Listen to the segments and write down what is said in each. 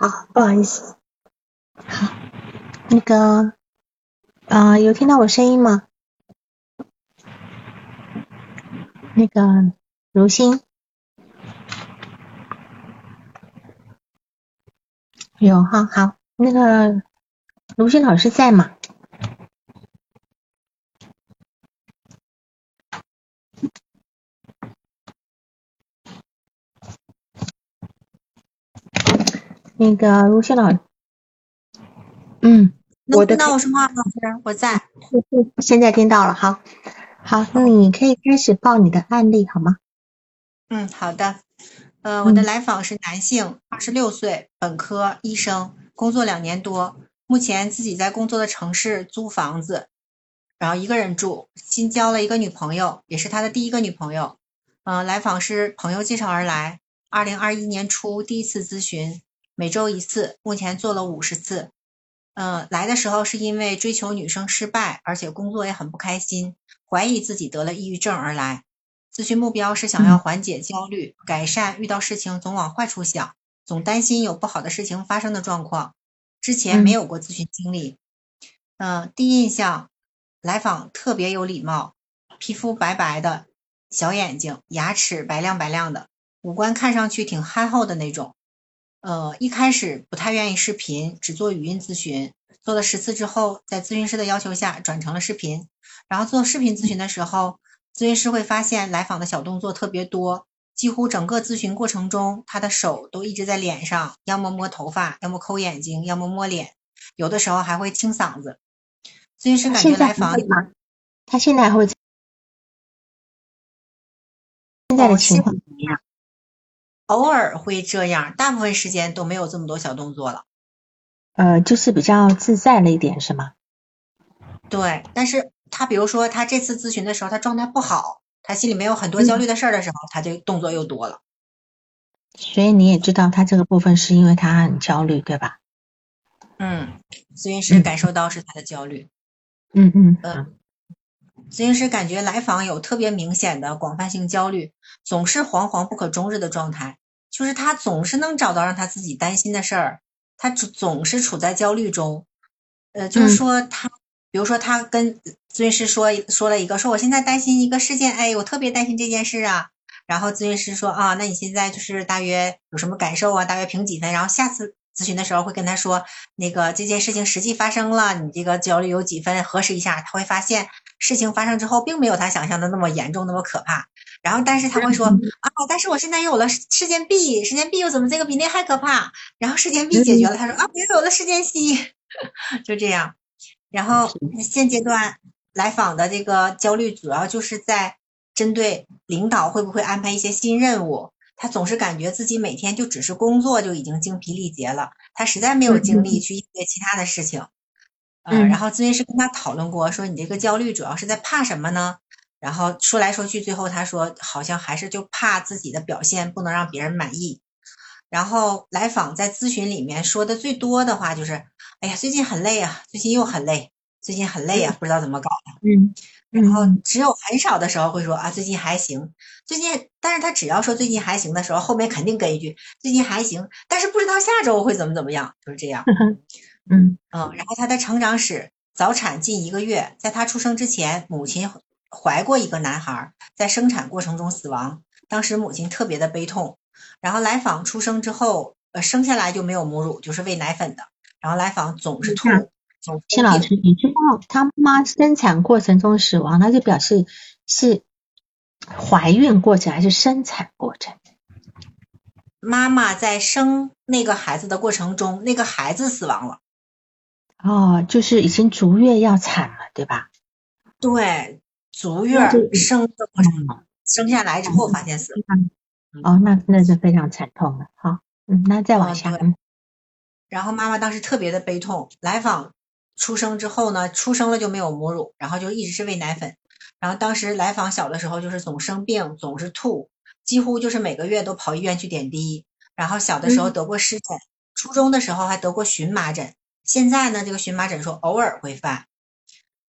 好，不好意思。好，那个，啊，有听到我声音吗？那个，如心，有哈，好，那个，如心老师在吗？那个卢迅老师，嗯，能听到我说话吗？老师，我在。现在听到了，好，好，那你可以开始报你的案例好吗？嗯，好的。呃，我的来访是男性，二十六岁，本科医生，工作两年多，目前自己在工作的城市租房子，然后一个人住，新交了一个女朋友，也是他的第一个女朋友。嗯，来访是朋友介绍而来，二零二一年初第一次咨询。每周一次，目前做了五十次。嗯，来的时候是因为追求女生失败，而且工作也很不开心，怀疑自己得了抑郁症而来。咨询目标是想要缓解焦虑，改善遇到事情总往坏处想，总担心有不好的事情发生的状况。之前没有过咨询经历。嗯，第一印象，来访特别有礼貌，皮肤白白的，小眼睛，牙齿白亮白亮的，五官看上去挺憨厚的那种。呃，一开始不太愿意视频，只做语音咨询。做了十次之后，在咨询师的要求下转成了视频。然后做视频咨询的时候，咨询师会发现来访的小动作特别多，几乎整个咨询过程中，他的手都一直在脸上，要么摸头发，要么抠眼睛，要么摸脸，有的时候还会清嗓子。咨询师感觉来访，他现在会现在的情况怎么样？偶尔会这样，大部分时间都没有这么多小动作了。呃，就是比较自在了一点，是吗？对，但是他比如说他这次咨询的时候，他状态不好，他心里面有很多焦虑的事儿的时候，他就动作又多了。所以你也知道，他这个部分是因为他很焦虑，对吧？嗯，咨询师感受到是他的焦虑。嗯嗯嗯。咨询师感觉来访有特别明显的广泛性焦虑，总是惶惶不可终日的状态，就是他总是能找到让他自己担心的事儿，他总总是处在焦虑中。呃，就是说他，比如说他跟咨询师说说了一个，说我现在担心一个事件，哎，我特别担心这件事啊。然后咨询师说啊，那你现在就是大约有什么感受啊？大约评几分？然后下次咨询的时候会跟他说，那个这件事情实际发生了，你这个焦虑有几分？核实一下，他会发现。事情发生之后，并没有他想象的那么严重，那么可怕。然后，但是他会说啊，但是我现在又有了事件 B，事件 B 又怎么这个比那还可怕？然后事件 B 解决了，他说啊，我又有了事件 C，就这样。然后现阶段来访的这个焦虑，主要就是在针对领导会不会安排一些新任务。他总是感觉自己每天就只是工作就已经精疲力竭了，他实在没有精力去应对其他的事情。嗯，然后咨询师跟他讨论过，说你这个焦虑主要是在怕什么呢？然后说来说去，最后他说好像还是就怕自己的表现不能让别人满意。然后来访在咨询里面说的最多的话就是，哎呀，最近很累啊，最近又很累，最近很累啊，不知道怎么搞的。嗯，然后只有很少的时候会说啊，最近还行，最近，但是他只要说最近还行的时候，后面肯定跟一句最近还行，但是不知道下周会怎么怎么样，就是这样。嗯嗯，然后他的成长史，早产近一个月，在他出生之前，母亲怀过一个男孩，在生产过程中死亡，当时母亲特别的悲痛。然后来访出生之后，呃，生下来就没有母乳，就是喂奶粉的。然后来访总是吐。谢老师，你知道他妈生产过程中死亡，那就表示是怀孕过程还是生产过程？妈妈在生那个孩子的过程中，那个孩子死亡了。哦，就是已经足月要产了，对吧？对，足月生的过程，生下来之后发现死了。哦，那那是非常惨痛的。好，嗯，那再往下。然后妈妈当时特别的悲痛。来访出生之后呢，出生了就没有母乳，然后就一直是喂奶粉。然后当时来访小的时候就是总生病，总是吐，几乎就是每个月都跑医院去点滴。然后小的时候得过湿疹，初中的时候还得过荨麻疹。现在呢，这个荨麻疹说偶尔会犯。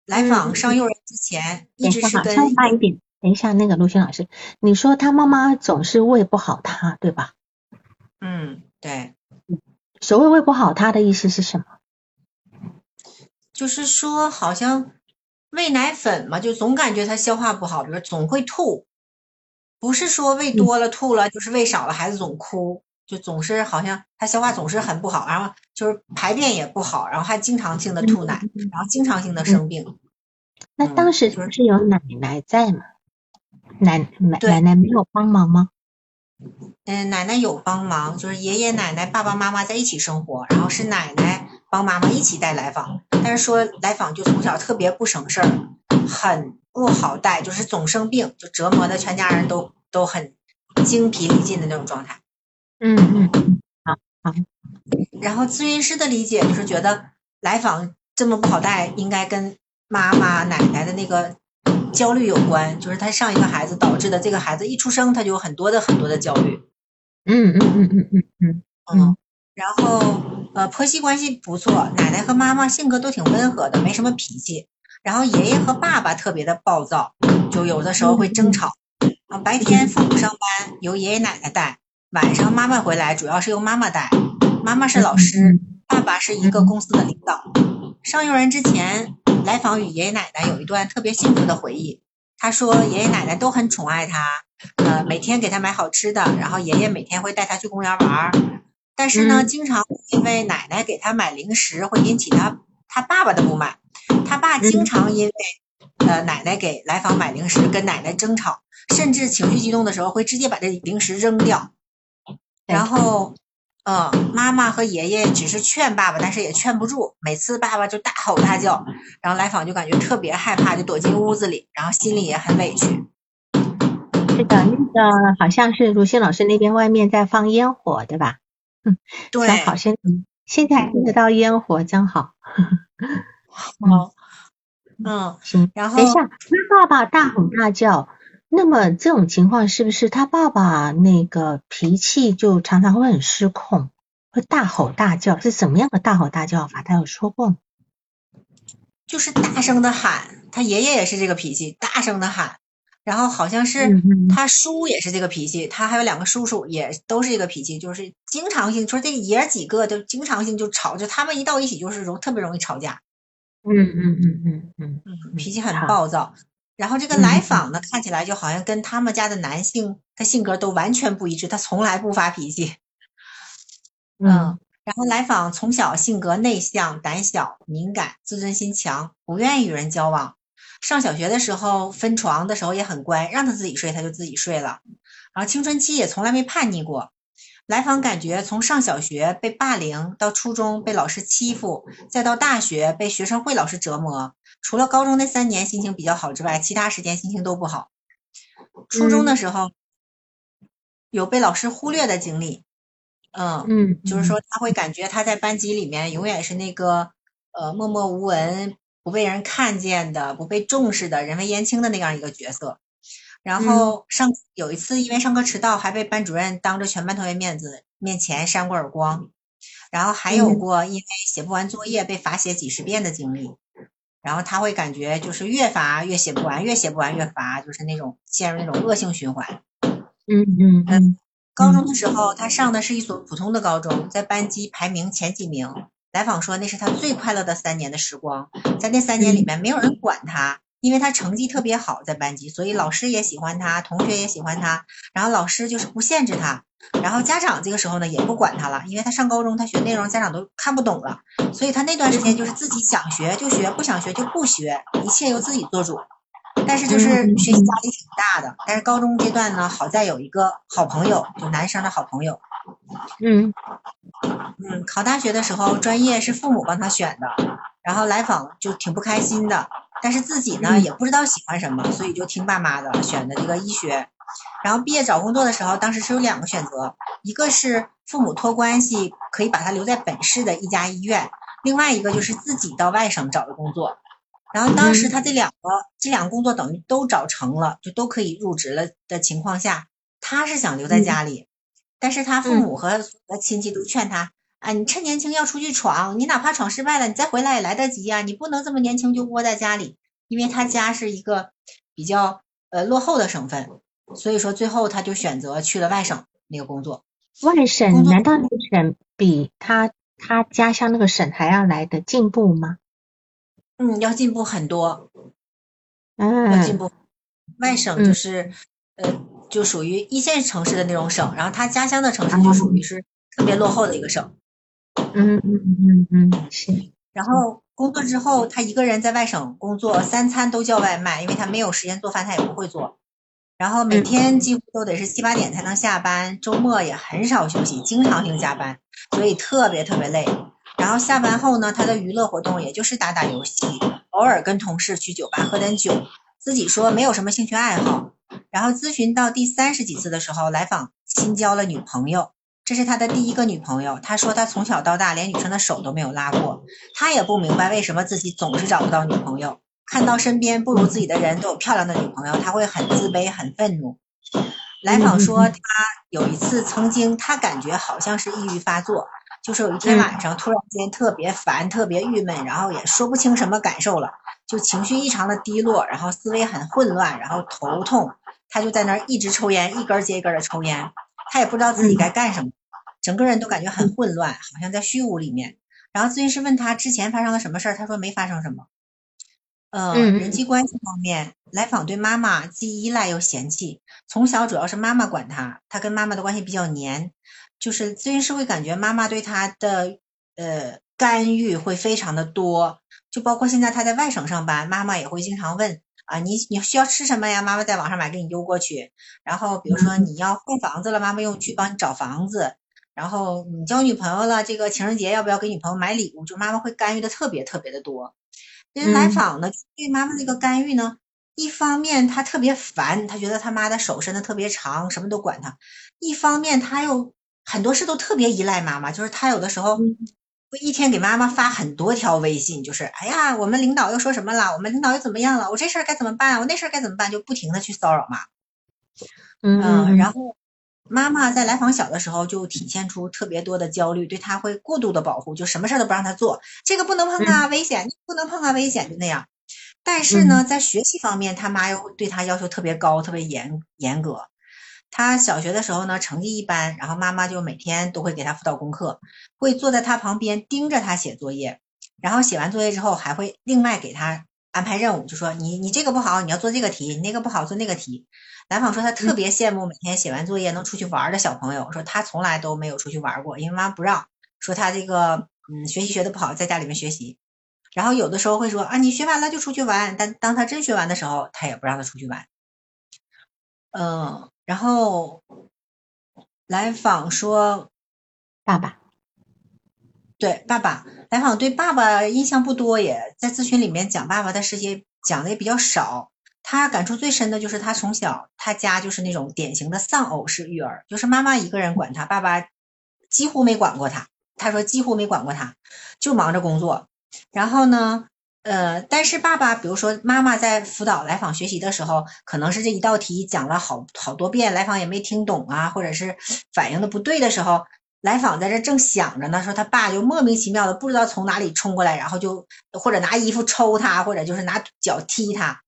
来访上幼儿园之前一直是跟。慢一点，等一下，那个陆轩老师，你说他妈妈总是喂不好他，对吧？嗯，对。所谓喂不好，他的意思是什么？就是说好像喂奶粉嘛，就总感觉他消化不好，比如总会吐，不是说喂多了吐了，就是喂少了孩子总哭，就总是好像他消化总是很不好，然后就是排便也不好，然后还经常性的吐奶，然后经常性的生病。那当时是有奶奶在吗？奶奶奶奶没有帮忙吗？嗯，奶奶有帮忙，就是爷爷奶奶、爸爸妈妈在一起生活，然后是奶奶帮妈妈一起带来访。但是说来访就从小特别不省事儿，很不好带，就是总生病，就折磨的全家人都都很精疲力尽的那种状态。嗯嗯嗯，好好。然后咨询师的理解就是觉得来访这么不好带，应该跟妈妈奶奶的那个。焦虑有关，就是他上一个孩子导致的，这个孩子一出生他就有很多的很多的焦虑。嗯嗯嗯嗯嗯嗯嗯。然后呃婆媳关系不错，奶奶和妈妈性格都挺温和的，没什么脾气。然后爷爷和爸爸特别的暴躁，就有的时候会争吵。啊，白天父母上班由爷爷奶奶带，晚上妈妈回来主要是由妈妈带。妈妈是老师，爸爸是一个公司的领导。上幼儿园之前。来访与爷爷奶奶有一段特别幸福的回忆。他说，爷爷奶奶都很宠爱他，呃，每天给他买好吃的，然后爷爷每天会带他去公园玩。但是呢，经常因为奶奶给他买零食，会引起他他爸爸的不满。他爸经常因为呃奶奶给来访买零食跟奶奶争吵，甚至情绪激动的时候会直接把这零食扔掉。然后。嗯，妈妈和爷爷只是劝爸爸，但是也劝不住。每次爸爸就大吼大叫，然后来访就感觉特别害怕，就躲进屋子里，然后心里也很委屈。是的，那个好像是如新老师那边外面在放烟火，对吧？嗯，对。好现在听得到烟火，真好。好，嗯，行。然后等一下，那爸爸大吼大叫。那么这种情况是不是他爸爸那个脾气就常常会很失控，会大吼大叫？是什么样的大吼大叫法？他有说过吗？就是大声的喊，他爷爷也是这个脾气，大声的喊。然后好像是他叔也是这个脾气，他还有两个叔叔也都是这个脾气，就是经常性，说这爷儿几个都经常性就吵，就他们一到一起就是容特别容易吵架。嗯嗯嗯嗯嗯嗯，脾气很暴躁。然后这个来访呢，看起来就好像跟他们家的男性他性格都完全不一致，他从来不发脾气。嗯，然后来访从小性格内向、胆小、敏感、自尊心强，不愿意与人交往。上小学的时候分床的时候也很乖，让他自己睡他就自己睡了。然后青春期也从来没叛逆过。来访感觉从上小学被霸凌，到初中被老师欺负，再到大学被学生会老师折磨。除了高中那三年心情比较好之外，其他时间心情都不好。初中的时候有被老师忽略的经历，嗯嗯，就是说他会感觉他在班级里面永远是那个呃默默无闻、不被人看见的、不被重视的、人微言轻的那样一个角色。然后上有一次因为上课迟到，还被班主任当着全班同学面子面前扇过耳光。然后还有过因为写不完作业被罚写几十遍的经历。然后他会感觉就是越罚越写不完，越写不完越罚，就是那种陷入那种恶性循环。嗯嗯嗯。高中的时候，他上的是一所普通的高中，在班级排名前几名。来访说那是他最快乐的三年的时光，在那三年里面没有人管他。因为他成绩特别好，在班级，所以老师也喜欢他，同学也喜欢他。然后老师就是不限制他，然后家长这个时候呢也不管他了，因为他上高中，他学内容家长都看不懂了，所以他那段时间就是自己想学就学，不想学就不学，一切由自己做主。但是就是学习压力挺大的。但是高中阶段呢，好在有一个好朋友，就男生的好朋友。嗯嗯，考大学的时候专业是父母帮他选的，然后来访就挺不开心的。但是自己呢也不知道喜欢什么，所以就听爸妈的，选的这个医学。然后毕业找工作的时候，当时是有两个选择，一个是父母托关系可以把他留在本市的一家医院，另外一个就是自己到外省找的工作。然后当时他这两个这两个工作等于都找成了，就都可以入职了的情况下，他是想留在家里，但是他父母和亲戚都劝他。啊，你趁年轻要出去闯，你哪怕闯失败了，你再回来也来得及呀。你不能这么年轻就窝在家里，因为他家是一个比较呃落后的省份，所以说最后他就选择去了外省那个工作。外省难道那个省比他他家乡那个省还要来的进步吗？嗯，要进步很多，嗯，要进步。外省就是呃，就属于一线城市的那种省，然后他家乡的城市就属于是特别落后的一个省。嗯嗯嗯嗯嗯，是。然后工作之后，他一个人在外省工作，三餐都叫外卖，因为他没有时间做饭，他也不会做。然后每天几乎都得是七八点才能下班，周末也很少休息，经常性加班，所以特别特别累。然后下班后呢，他的娱乐活动也就是打打游戏，偶尔跟同事去酒吧喝点酒，自己说没有什么兴趣爱好。然后咨询到第三十几次的时候，来访新交了女朋友。这是他的第一个女朋友。他说他从小到大连女生的手都没有拉过，他也不明白为什么自己总是找不到女朋友。看到身边不如自己的人都有漂亮的女朋友，他会很自卑、很愤怒。来访说他有一次曾经，他感觉好像是抑郁发作，就是有一天晚上突然间特别烦、特别郁闷，然后也说不清什么感受了，就情绪异常的低落，然后思维很混乱，然后头痛，他就在那儿一直抽烟，一根接一根的抽烟，他也不知道自己该干什么。整个人都感觉很混乱，好像在虚无里面。然后咨询师问他之前发生了什么事儿，他说没发生什么。嗯，人际关系方面，来访对妈妈既依赖又嫌弃，从小主要是妈妈管他，他跟妈妈的关系比较黏。就是咨询师会感觉妈妈对他的呃干预会非常的多，就包括现在他在外省上班，妈妈也会经常问啊，你你需要吃什么呀？妈妈在网上买给你邮过去。然后比如说你要换房子了，妈妈又去帮你找房子。然后你交女朋友了，这个情人节要不要给女朋友买礼物？就妈妈会干预的特别特别的多。人来访呢，对妈妈这个干预呢，一方面他特别烦，他觉得他妈的手伸的特别长，什么都管他；一方面他又很多事都特别依赖妈妈，就是他有的时候会一天给妈妈发很多条微信，就是哎呀，我们领导又说什么了？我们领导又怎么样了？我这事儿该怎么办？我那事儿该怎么办？就不停的去骚扰妈。嗯，然后。妈妈在来访小的时候就体现出特别多的焦虑，对他会过度的保护，就什么事都不让他做，这个不能碰啊，危险，不能碰啊，危险，就那样。但是呢，在学习方面，他妈又对他要求特别高，特别严严格。他小学的时候呢，成绩一般，然后妈妈就每天都会给他辅导功课，会坐在他旁边盯着他写作业，然后写完作业之后还会另外给他安排任务，就说你你这个不好，你要做这个题，你那个不好做那个题。来访说他特别羡慕每天写完作业能出去玩的小朋友，说他从来都没有出去玩过，因为妈妈不让，说他这个嗯学习学的不好，在家里面学习。然后有的时候会说啊你学完了就出去玩，但当他真学完的时候，他也不让他出去玩。嗯，然后来访说爸爸，对爸爸，来访对爸爸印象不多，也在咨询里面讲爸爸的事情讲的也比较少。他感触最深的就是他从小他家就是那种典型的丧偶式育儿，就是妈妈一个人管他，爸爸几乎没管过他。他说几乎没管过他，就忙着工作。然后呢，呃，但是爸爸，比如说妈妈在辅导来访学习的时候，可能是这一道题讲了好好多遍，来访也没听懂啊，或者是反应的不对的时候，来访在这正想着呢，说他爸就莫名其妙的不知道从哪里冲过来，然后就或者拿衣服抽他，或者就是拿脚踢他。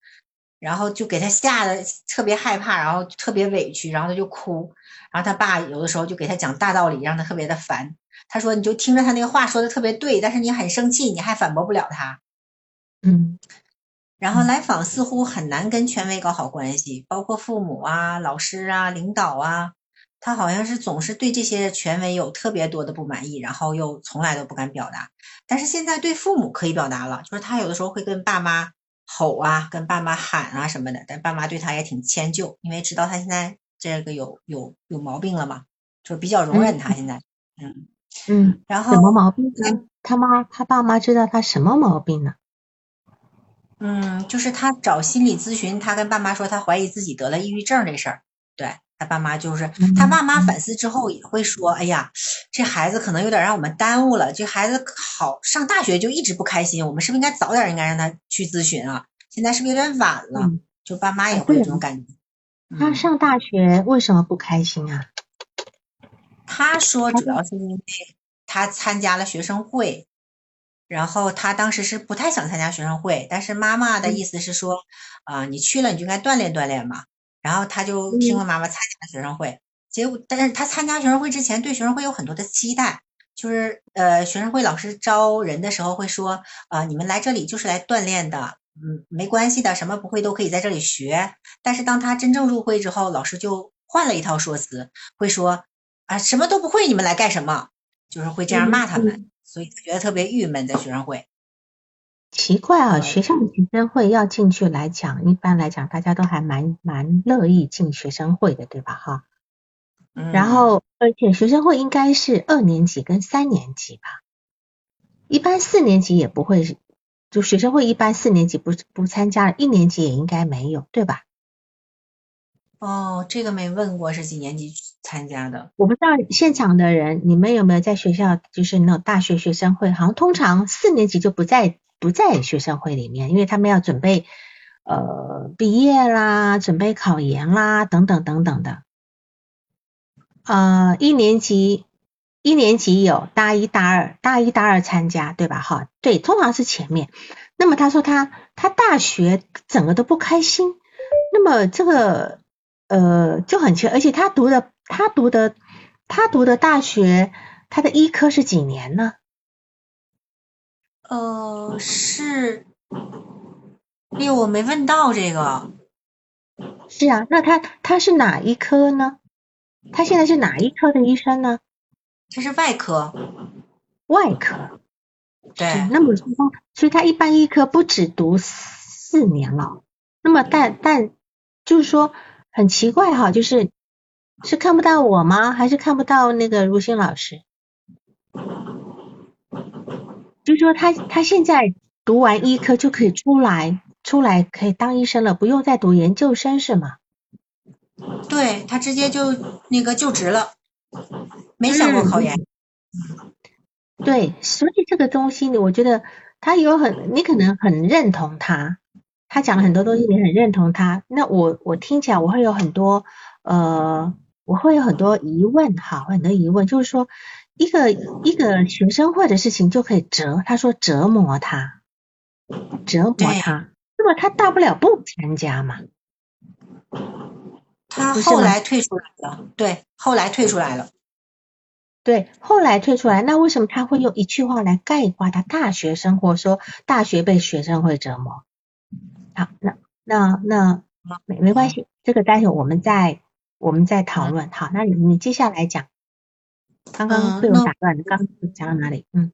然后就给他吓得特别害怕，然后特别委屈，然后他就哭。然后他爸有的时候就给他讲大道理，让他特别的烦。他说：“你就听着他那个话说的特别对，但是你很生气，你还反驳不了他。”嗯。然后来访似乎很难跟权威搞好关系，包括父母啊、老师啊、领导啊，他好像是总是对这些权威有特别多的不满意，然后又从来都不敢表达。但是现在对父母可以表达了，就是他有的时候会跟爸妈。吼啊，跟爸妈喊啊什么的，但爸妈对他也挺迁就，因为知道他现在这个有有有毛病了嘛，就比较容忍他现在，嗯嗯，然后什么毛病呢？他妈他爸妈知道他什么毛病呢？嗯，就是他找心理咨询，他跟爸妈说他怀疑自己得了抑郁症这事儿，对他爸妈就是他爸妈反思之后也会说，哎呀，这孩子可能有点让我们耽误了，这孩子好上大学就一直不开心，我们是不是应该早点应该让他去咨询啊？现在是不是有点晚了？就爸妈也会有这种感觉。他上大学为什么不开心啊？他说主要是因为他参加了学生会，然后他当时是不太想参加学生会，但是妈妈的意思是说，啊，你去了你就应该锻炼锻炼嘛。然后他就听了妈妈参加了学生会，结果，但是他参加学生会之前，对学生会有很多的期待，就是呃，学生会老师招人的时候会说，啊，你们来这里就是来锻炼的，嗯，没关系的，什么不会都可以在这里学。但是当他真正入会之后，老师就换了一套说辞，会说，啊，什么都不会，你们来干什么？就是会这样骂他们，所以觉得特别郁闷，在学生会。奇怪啊，学校的学生会要进去来讲，一般来讲大家都还蛮蛮乐意进学生会的，对吧？哈。然后，而且学生会应该是二年级跟三年级吧，一般四年级也不会，就学生会一般四年级不不参加了，一年级也应该没有，对吧？哦，这个没问过是几年级参加的，我不知道现场的人，你们有没有在学校就是那种大学学生会？好像通常四年级就不在不在学生会里面，因为他们要准备呃毕业啦，准备考研啦，等等等等的。呃，一年级一年级有大一、大二，大一、大二参加，对吧？哈，对，通常是前面。那么他说他他大学整个都不开心，那么这个呃就很奇，而且他读的他读的他读的大学，他的医科是几年呢？呃，是，哎呦，我没问到这个。是啊，那他他是哪一科呢？他现在是哪一科的医生呢？他是外科。外科。对。那么说，所以他一般医科不止读四年了。那么，但但就是说很奇怪哈，就是是看不到我吗？还是看不到那个如新老师？就说他他现在读完医科就可以出来，出来可以当医生了，不用再读研究生是吗？对他直接就那个就职了，没想过考研。对，所以这个东西，我觉得他有很，你可能很认同他，他讲了很多东西，你很认同他。那我我听起来我会有很多呃，我会有很多疑问哈，很多疑问，就是说一个一个学生会的事情就可以折，他说折磨他，折磨他，那么他大不了不参加嘛。他后来退出来了，对，后来退出来了，对，后来退出来，那为什么他会用一句话来概括他大学生活？说大学被学生会折磨。好，那那那没没关系，这个待会我们再我们再讨论。好，那你你接下来讲，刚刚被我打断，刚讲到哪里？嗯，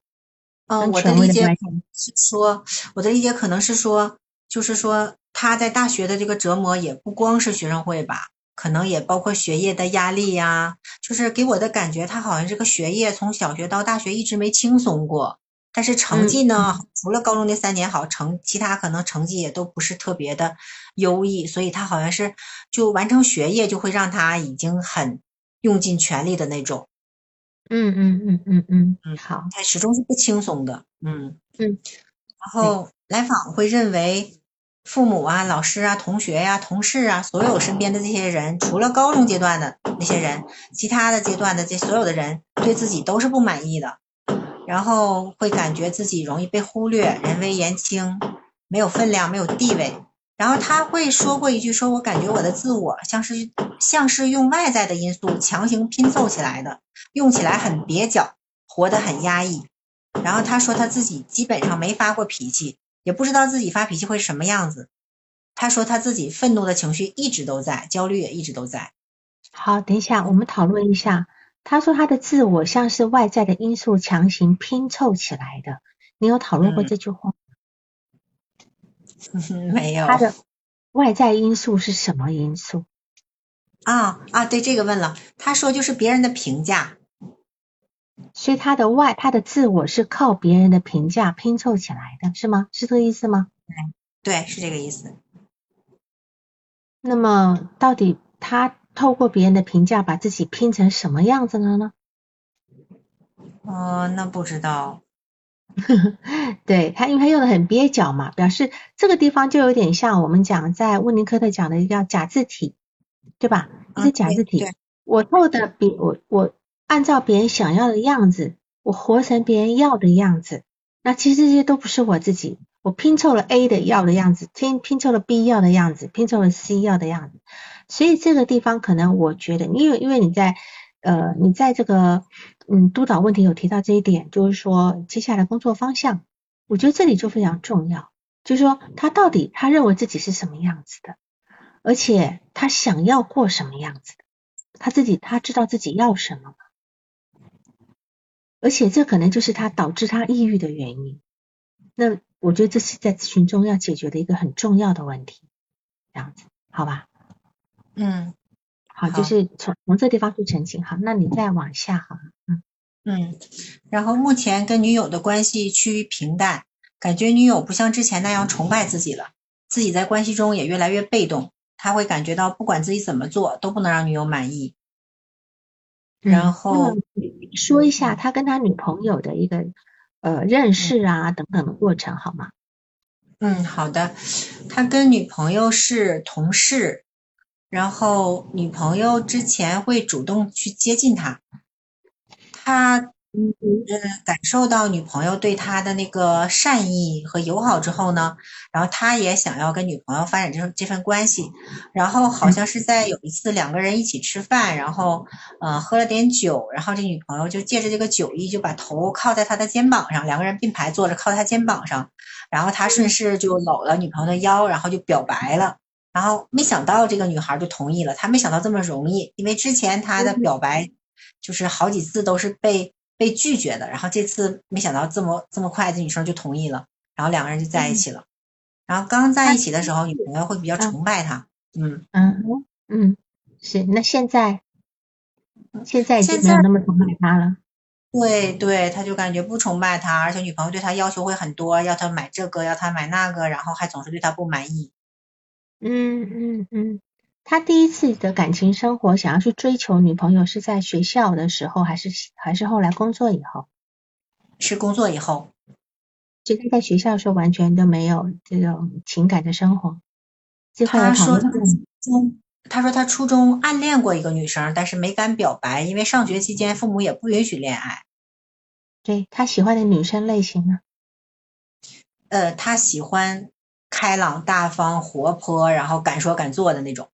嗯，我的理解是说，我的理解可能是说，就是说他在大学的这个折磨也不光是学生会吧。可能也包括学业的压力呀，就是给我的感觉，他好像这个学业从小学到大学一直没轻松过，但是成绩呢，除了高中那三年好，成其他可能成绩也都不是特别的优异，所以他好像是就完成学业就会让他已经很用尽全力的那种。嗯嗯嗯嗯嗯嗯，好，他始终是不轻松的，嗯嗯，然后来访会认为。父母啊、老师啊、同学呀、同事啊，所有身边的这些人，除了高中阶段的那些人，其他的阶段的这所有的人，对自己都是不满意的，然后会感觉自己容易被忽略，人微言轻，没有分量，没有地位。然后他会说过一句，说我感觉我的自我像是像是用外在的因素强行拼凑起来的，用起来很蹩脚，活得很压抑。然后他说他自己基本上没发过脾气。也不知道自己发脾气会是什么样子。他说他自己愤怒的情绪一直都在，焦虑也一直都在。好，等一下，我们讨论一下。他说他的自我像是外在的因素强行拼凑起来的。你有讨论过这句话吗？没有。他的外在因素是什么因素？啊啊，对这个问了。他说就是别人的评价。所以他的外，他的自我是靠别人的评价拼凑起来的，是吗？是这个意思吗？对，是这个意思。那么，到底他透过别人的评价把自己拼成什么样子了呢？哦，那不知道。对他，因为他用的很蹩脚嘛，表示这个地方就有点像我们讲在温尼科特讲的一个假字体，对吧？是假字体。我透的比我我。按照别人想要的样子，我活成别人要的样子，那其实这些都不是我自己。我拼凑了 A 的要的样子，拼拼凑了 B 要的样子，拼凑了 C 要的样子，所以这个地方可能我觉得，因为因为你在呃你在这个嗯督导问题有提到这一点，就是说接下来工作方向，我觉得这里就非常重要，就是说他到底他认为自己是什么样子的，而且他想要过什么样子的，他自己他知道自己要什么吗？而且这可能就是他导致他抑郁的原因。那我觉得这是在咨询中要解决的一个很重要的问题，这样子，好吧？嗯，好，就是从从这地方去澄清。好，那你再往下，好嗯嗯。然后目前跟女友的关系趋于平淡，感觉女友不像之前那样崇拜自己了，自己在关系中也越来越被动。他会感觉到不管自己怎么做都不能让女友满意。然后说一下他跟他女朋友的一个。呃，认识啊等等的过程好吗？嗯，好的。他跟女朋友是同事，然后女朋友之前会主动去接近他，他。嗯，感受到女朋友对他的那个善意和友好之后呢，然后他也想要跟女朋友发展这这份关系，然后好像是在有一次两个人一起吃饭，然后呃喝了点酒，然后这女朋友就借着这个酒意就把头靠在他的肩膀上，两个人并排坐着靠在他肩膀上，然后他顺势就搂了女朋友的腰，然后就表白了，然后没想到这个女孩就同意了，她没想到这么容易，因为之前她的表白就是好几次都是被。被拒绝的，然后这次没想到这么这么快，这女生就同意了，然后两个人就在一起了。然后刚在一起的时候，女朋友会比较崇拜他，嗯嗯嗯，是。那现在现在已经没有那么崇拜他了。对对，他就感觉不崇拜他，而且女朋友对他要求会很多，要他买这个，要他买那个，然后还总是对他不满意。嗯嗯嗯。他第一次的感情生活，想要去追求女朋友，是在学校的时候，还是还是后来工作以后？是工作以后。就他在学校的时候，完全都没有这种情感的生活。他说他初他说他初中暗恋过一个女生，但是没敢表白，因为上学期间父母也不允许恋爱。对他喜欢的女生类型呢？呃，他喜欢开朗大方、活泼，然后敢说敢做的那种。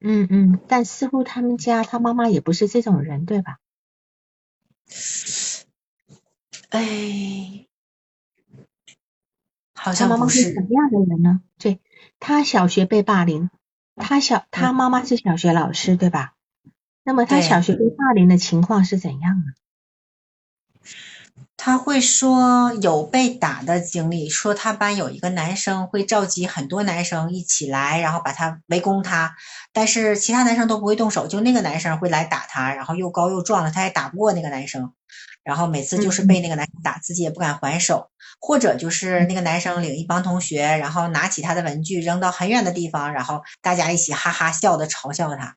嗯嗯，但似乎他们家他妈妈也不是这种人，对吧？哎，好像不是。什么样的人呢？对，他小学被霸凌，他小他妈妈是小学老师，对吧？那么他小学被霸凌的情况是怎样呢？他会说有被打的经历，说他班有一个男生会召集很多男生一起来，然后把他围攻他，但是其他男生都不会动手，就那个男生会来打他，然后又高又壮的，他也打不过那个男生，然后每次就是被那个男生打，自己也不敢还手，或者就是那个男生领一帮同学，然后拿起他的文具扔到很远的地方，然后大家一起哈哈笑的嘲笑他。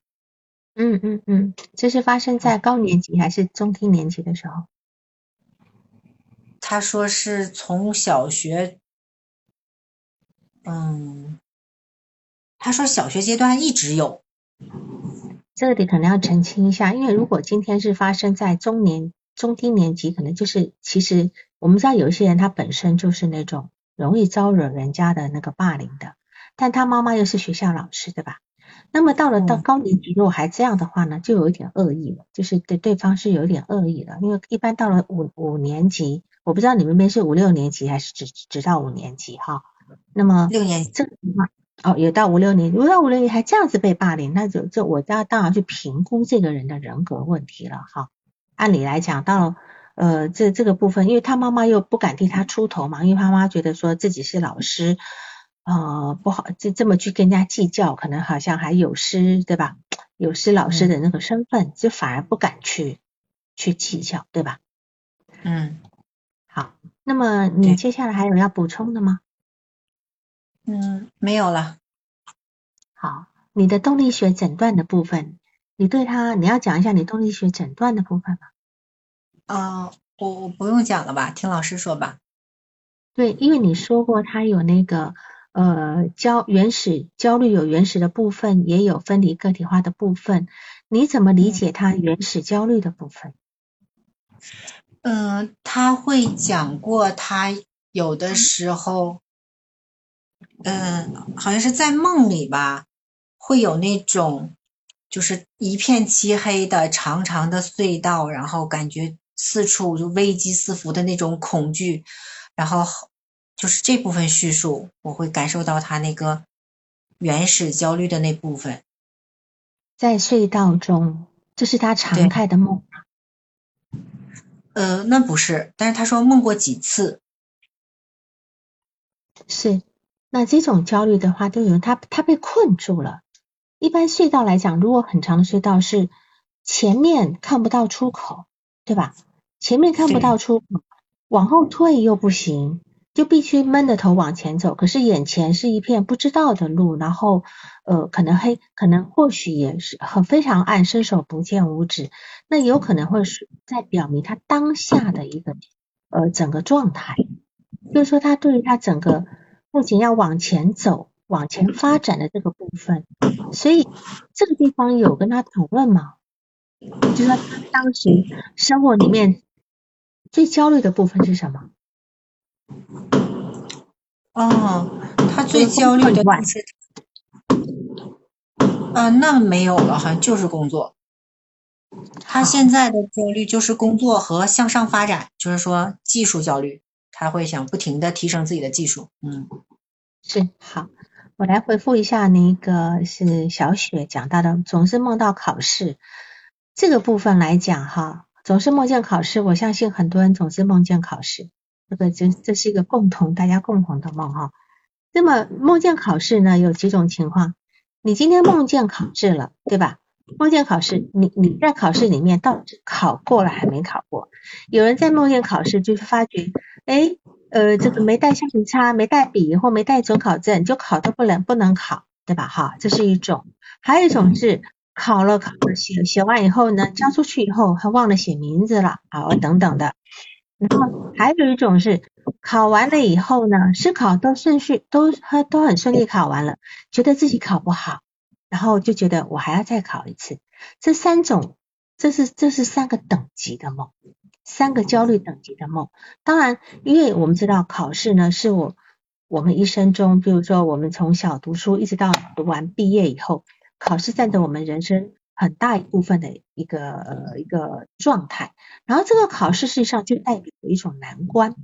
嗯嗯嗯，这是发生在高年级还是中低年级的时候？他说是从小学，嗯，他说小学阶段一直有，这个得可能要澄清一下，因为如果今天是发生在中年、中低年级，可能就是其实我们知道有一些人他本身就是那种容易招惹人家的那个霸凌的，但他妈妈又是学校老师，对吧？那么到了到高年级，如果还这样的话呢，就有一点恶意了，就是对对方是有一点恶意了，因为一般到了五五年级。我不知道你们那边是五六年级还是只只到五年级哈？那么六年这个情况哦，有到五六年，如果到五六年还这样子被霸凌，那就就我要当然去评估这个人的人格问题了哈。按理来讲，到呃这这个部分，因为他妈妈又不敢替他出头嘛，因为他妈觉得说自己是老师，呃不好这这么去跟人家计较，可能好像还有失对吧？有失老师的那个身份，就反而不敢去去计较，对吧？嗯。好，那么你接下来还有要补充的吗？嗯，没有了。好，你的动力学诊断的部分，你对他你要讲一下你动力学诊断的部分吗？啊，我我不用讲了吧，听老师说吧。对，因为你说过他有那个呃焦原始焦虑有原始的部分，也有分离个体化的部分，你怎么理解他原始焦虑的部分？嗯，他会讲过他有的时候，嗯，好像是在梦里吧，会有那种就是一片漆黑的长长的隧道，然后感觉四处就危机四伏的那种恐惧，然后就是这部分叙述，我会感受到他那个原始焦虑的那部分。在隧道中，这是他常态的梦。呃，那不是，但是他说梦过几次。是，那这种焦虑的话，就有他他被困住了。一般隧道来讲，如果很长的隧道是前面看不到出口，对吧？前面看不到出口，往后退又不行。就必须闷着头往前走，可是眼前是一片不知道的路，然后呃可能黑，可能或许也是很非常暗，伸手不见五指，那有可能会是在表明他当下的一个呃整个状态，就是说他对于他整个目前要往前走、往前发展的这个部分，所以这个地方有跟他讨论吗？就说他当时生活里面最焦虑的部分是什么？哦，他最焦虑的是，啊，那没有了，好像就是工作。他现在的焦虑就是工作和向上发展，就是说技术焦虑，他会想不停的提升自己的技术。嗯，是好，我来回复一下那个是小雪讲到的，总是梦到考试这个部分来讲哈，总是梦见考试，我相信很多人总是梦见考试。这个这这是一个共同大家共同的梦哈。那么梦见考试呢，有几种情况。你今天梦见考试了，对吧？梦见考试，你你在考试里面到底考过了还没考过？有人在梦见考试，就是发觉，哎，呃，这个没带橡皮擦，没带笔或没带准考证，就考都不能不能考，对吧？哈，这是一种。还有一种是考了考写写完以后呢，交出去以后还忘了写名字了，好等等的。然后还有一种是考完了以后呢，试考都顺序都都很顺利，考完了，觉得自己考不好，然后就觉得我还要再考一次。这三种，这是这是三个等级的梦，三个焦虑等级的梦。当然，因为我们知道考试呢，是我我们一生中，比如说我们从小读书一直到读完毕业以后，考试占着我们人生。很大一部分的一个呃一个状态，然后这个考试实际上就代表一种难关，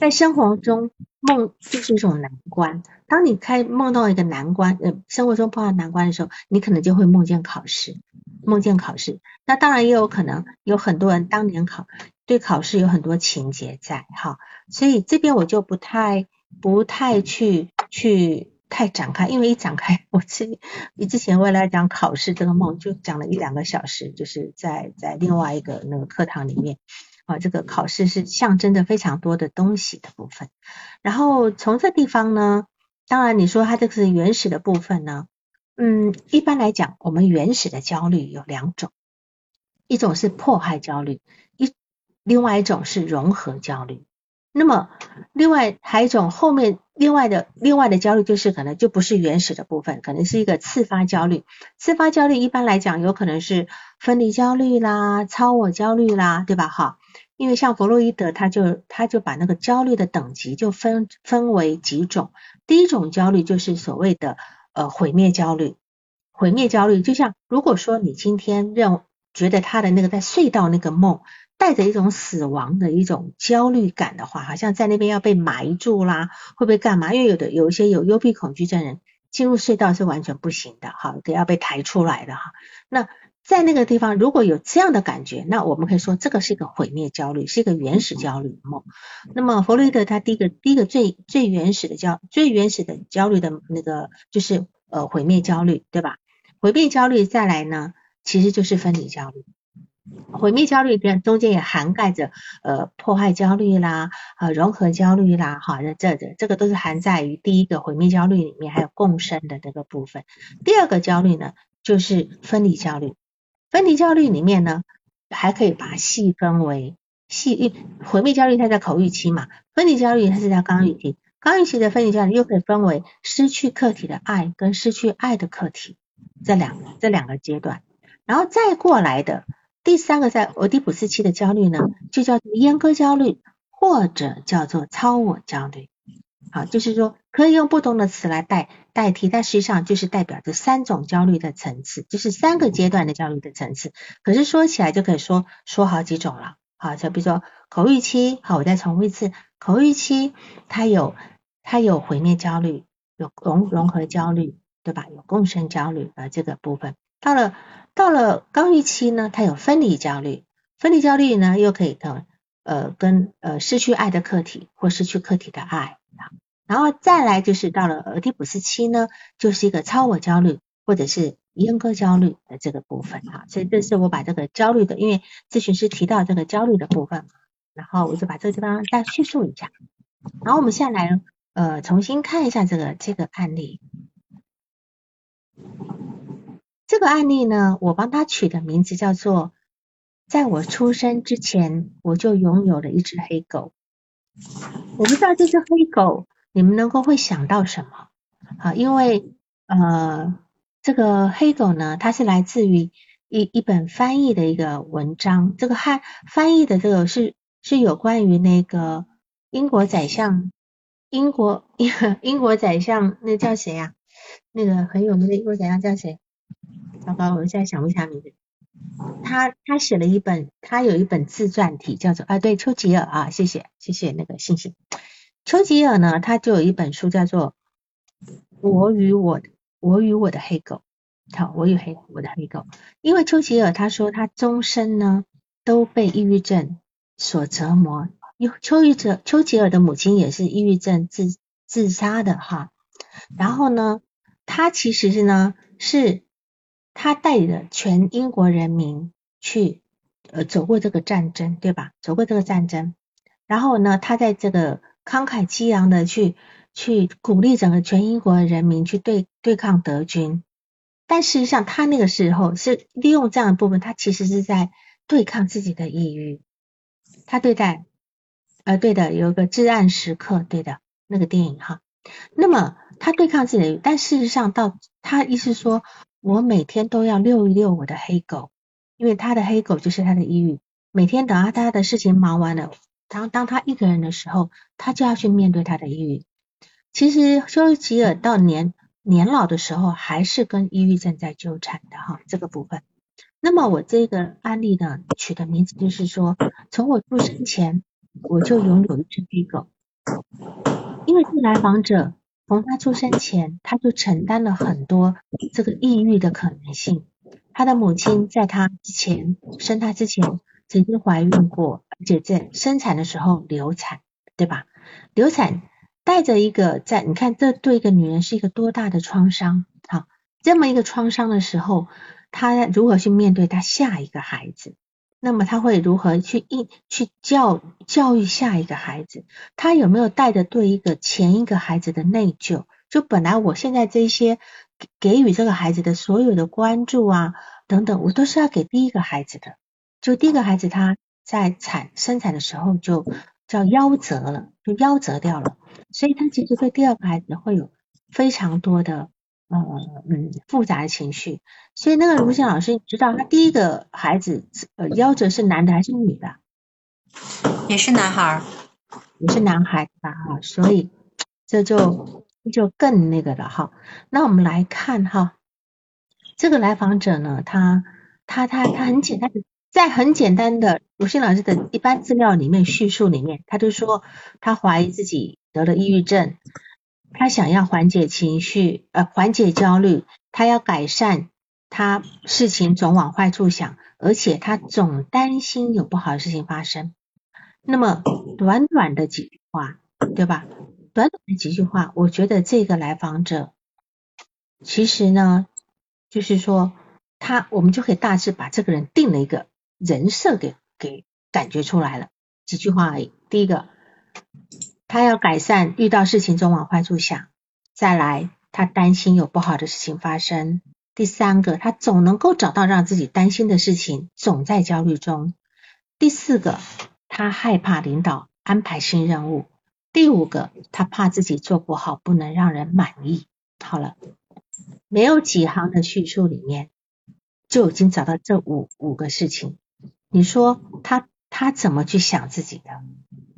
在生活中梦就是一种难关。当你开梦到一个难关，呃，生活中碰到难关的时候，你可能就会梦见考试，梦见考试。那当然也有可能有很多人当年考对考试有很多情节在哈，所以这边我就不太不太去去。太展开，因为一展开，我之你之前为了讲考试这个梦，就讲了一两个小时，就是在在另外一个那个课堂里面啊，这个考试是象征着非常多的东西的部分。然后从这地方呢，当然你说它这个是原始的部分呢，嗯，一般来讲，我们原始的焦虑有两种，一种是迫害焦虑，一另外一种是融合焦虑。那么另外还有一种后面。另外的另外的焦虑就是可能就不是原始的部分，可能是一个次发焦虑。次发焦虑一般来讲有可能是分离焦虑啦、超我焦虑啦，对吧？哈，因为像弗洛伊德他就他就把那个焦虑的等级就分分为几种。第一种焦虑就是所谓的呃毁灭焦虑，毁灭焦虑就像如果说你今天认觉得他的那个在隧道那个梦。带着一种死亡的一种焦虑感的话，好像在那边要被埋住啦，会不会干嘛？因为有的有一些有幽闭恐惧症人进入隧道是完全不行的，哈，得要被抬出来的哈。那在那个地方如果有这样的感觉，那我们可以说这个是一个毁灭焦虑，是一个原始焦虑梦。那么弗洛伊德他第一个第一个最最原始的焦最原始的焦虑的那个就是呃毁灭焦虑，对吧？毁灭焦虑再来呢，其实就是分离焦虑。毁灭焦虑边中间也涵盖着呃破坏焦虑啦，呃融合焦虑啦，哈，这这这个都是含在于第一个毁灭焦虑里面，还有共生的这个部分。第二个焦虑呢，就是分离焦虑。分离焦虑里面呢，还可以把细分为细，毁灭焦虑它在口欲期嘛，分离焦虑它是在刚欲期，刚欲期的分离焦虑又可以分为失去客体的爱跟失去爱的客体这两这两个阶段，然后再过来的。第三个在俄狄浦斯期的焦虑呢，就叫做阉割焦虑，或者叫做超我焦虑。好，就是说可以用不同的词来代代替，但实际上就是代表着三种焦虑的层次，就是三个阶段的焦虑的层次。可是说起来就可以说说好几种了。好，就比如说口欲期，好，我再重复一次，口欲期它有它有毁灭焦虑，有融融合焦虑，对吧？有共生焦虑啊这个部分。到了到了刚预期呢，它有分离焦虑，分离焦虑呢又可以跟呃跟呃失去爱的客体或失去客体的爱啊，然后再来就是到了俄狄浦斯期呢，就是一个超我焦虑或者是阉割焦虑的这个部分啊，所以这是我把这个焦虑的，因为咨询师提到这个焦虑的部分，然后我就把这个地方再叙述一下，然后我们现在来呃重新看一下这个这个案例。这个案例呢，我帮他取的名字叫做“在我出生之前，我就拥有了一只黑狗”。我不知道这只黑狗你们能够会想到什么啊？因为呃，这个黑狗呢，它是来自于一一本翻译的一个文章。这个汉翻译的这个是是有关于那个英国宰相，英国英 英国宰相那叫谁呀？那个很有名的英国宰相叫谁？糟糕，我现在想不起来名字。他他写了一本，他有一本自传体，叫做啊，对，丘吉尔啊，谢谢谢谢那个信息。丘吉尔呢，他就有一本书叫做《我与我我与我的黑狗》。好，我与黑我的黑狗。因为丘吉尔他说他终身呢都被抑郁症所折磨。有丘吉尔丘吉尔的母亲也是抑郁症自自杀的哈。然后呢，他其实是呢是。他带领着全英国人民去呃走过这个战争，对吧？走过这个战争，然后呢，他在这个慷慨激昂的去去鼓励整个全英国人民去对对抗德军。但事实上，他那个时候是利用这样的部分，他其实是在对抗自己的抑郁。他对待呃对的，有一个至暗时刻，对的那个电影哈。那么他对抗自己的，但事实上到他意思说。我每天都要遛一遛我的黑狗，因为他的黑狗就是他的抑郁。每天等到他的事情忙完了，当当他一个人的时候，他就要去面对他的抑郁。其实丘吉尔到年年老的时候，还是跟抑郁症在纠缠的哈，这个部分。那么我这个案例呢，取的名字就是说，从我出生前我就拥有一只黑狗，因为是来访者。从他出生前，他就承担了很多这个抑郁的可能性。他的母亲在他之前生他之前曾经怀孕过，而且在生产的时候流产，对吧？流产带着一个在，你看这对一个女人是一个多大的创伤？好，这么一个创伤的时候，她如何去面对她下一个孩子？那么他会如何去应去教教育下一个孩子？他有没有带着对一个前一个孩子的内疚？就本来我现在这些给予这个孩子的所有的关注啊等等，我都是要给第一个孩子的。就第一个孩子他在产生产的时候就叫夭折了，就夭折掉了，所以他其实对第二个孩子会有非常多的。呃嗯，复杂的情绪，所以那个卢茜老师，你知道他第一个孩子呃夭折是男的还是女的？也是男孩，也是男孩吧哈，所以这就就更那个了哈。那我们来看哈，这个来访者呢，他他他他很简单的，在很简单的卢茜老师的一般资料里面叙述里面，他就说他怀疑自己得了抑郁症。他想要缓解情绪，呃，缓解焦虑，他要改善，他事情总往坏处想，而且他总担心有不好的事情发生。那么短短的几句话，对吧？短短的几句话，我觉得这个来访者，其实呢，就是说他，我们就可以大致把这个人定了一个人设给给感觉出来了。几句话而已。第一个。他要改善，遇到事情总往坏处想。再来，他担心有不好的事情发生。第三个，他总能够找到让自己担心的事情，总在焦虑中。第四个，他害怕领导安排新任务。第五个，他怕自己做不好，不能让人满意。好了，没有几行的叙述里面，就已经找到这五五个事情。你说他他怎么去想自己的？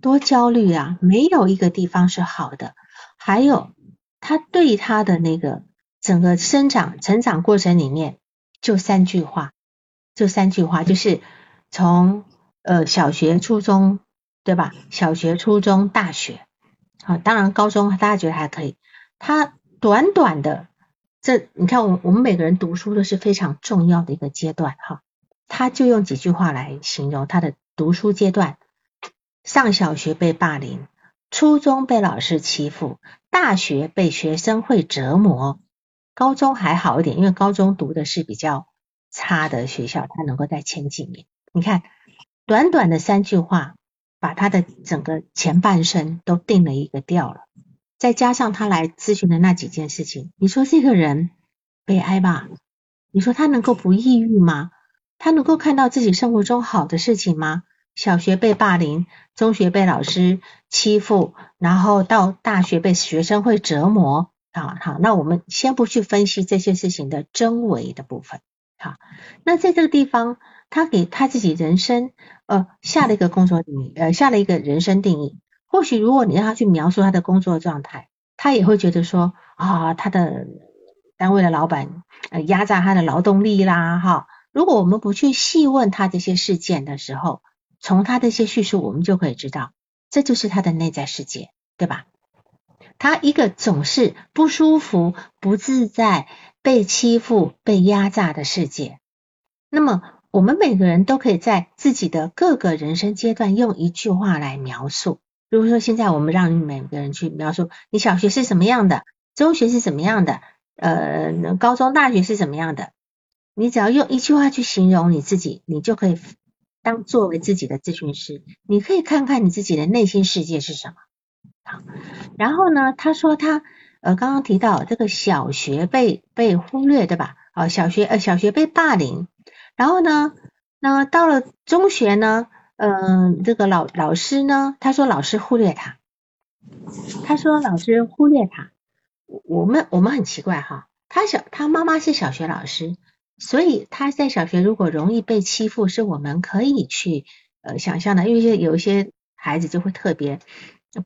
多焦虑啊，没有一个地方是好的。还有他对他的那个整个生长成长过程里面，就三句话，就三句话，就是从呃小学、初中，对吧？小学、初中、大学，好，当然高中大家觉得还可以。他短短的这，你看我我们每个人读书都是非常重要的一个阶段哈。他就用几句话来形容他的读书阶段：上小学被霸凌。初中被老师欺负，大学被学生会折磨，高中还好一点，因为高中读的是比较差的学校，他能够在前几年。你看，短短的三句话，把他的整个前半生都定了一个调了。再加上他来咨询的那几件事情，你说这个人悲哀吧？你说他能够不抑郁吗？他能够看到自己生活中好的事情吗？小学被霸凌，中学被老师欺负，然后到大学被学生会折磨。啊好，那我们先不去分析这些事情的真伪的部分。好，那在这个地方，他给他自己人生呃下了一个工作定，呃下了一个人生定义。或许如果你让他去描述他的工作状态，他也会觉得说啊，他的单位的老板呃压榨他的劳动力啦，哈。如果我们不去细问他这些事件的时候，从他的一些叙述，我们就可以知道，这就是他的内在世界，对吧？他一个总是不舒服、不自在、被欺负、被压榨的世界。那么，我们每个人都可以在自己的各个人生阶段用一句话来描述。比如说，现在我们让每个人去描述你小学是什么样的，中学是怎么样的，呃，高中、大学是怎么样的，你只要用一句话去形容你自己，你就可以。当作为自己的咨询师，你可以看看你自己的内心世界是什么。好，然后呢，他说他呃刚刚提到这个小学被被忽略，对吧？哦，小学呃小学被霸凌，然后呢，那到了中学呢，嗯，这个老老师呢，他说老师忽略他，他说老师忽略他，我们我们很奇怪哈，他小他妈妈是小学老师。所以他在小学如果容易被欺负，是我们可以去呃想象的，因为有一些孩子就会特别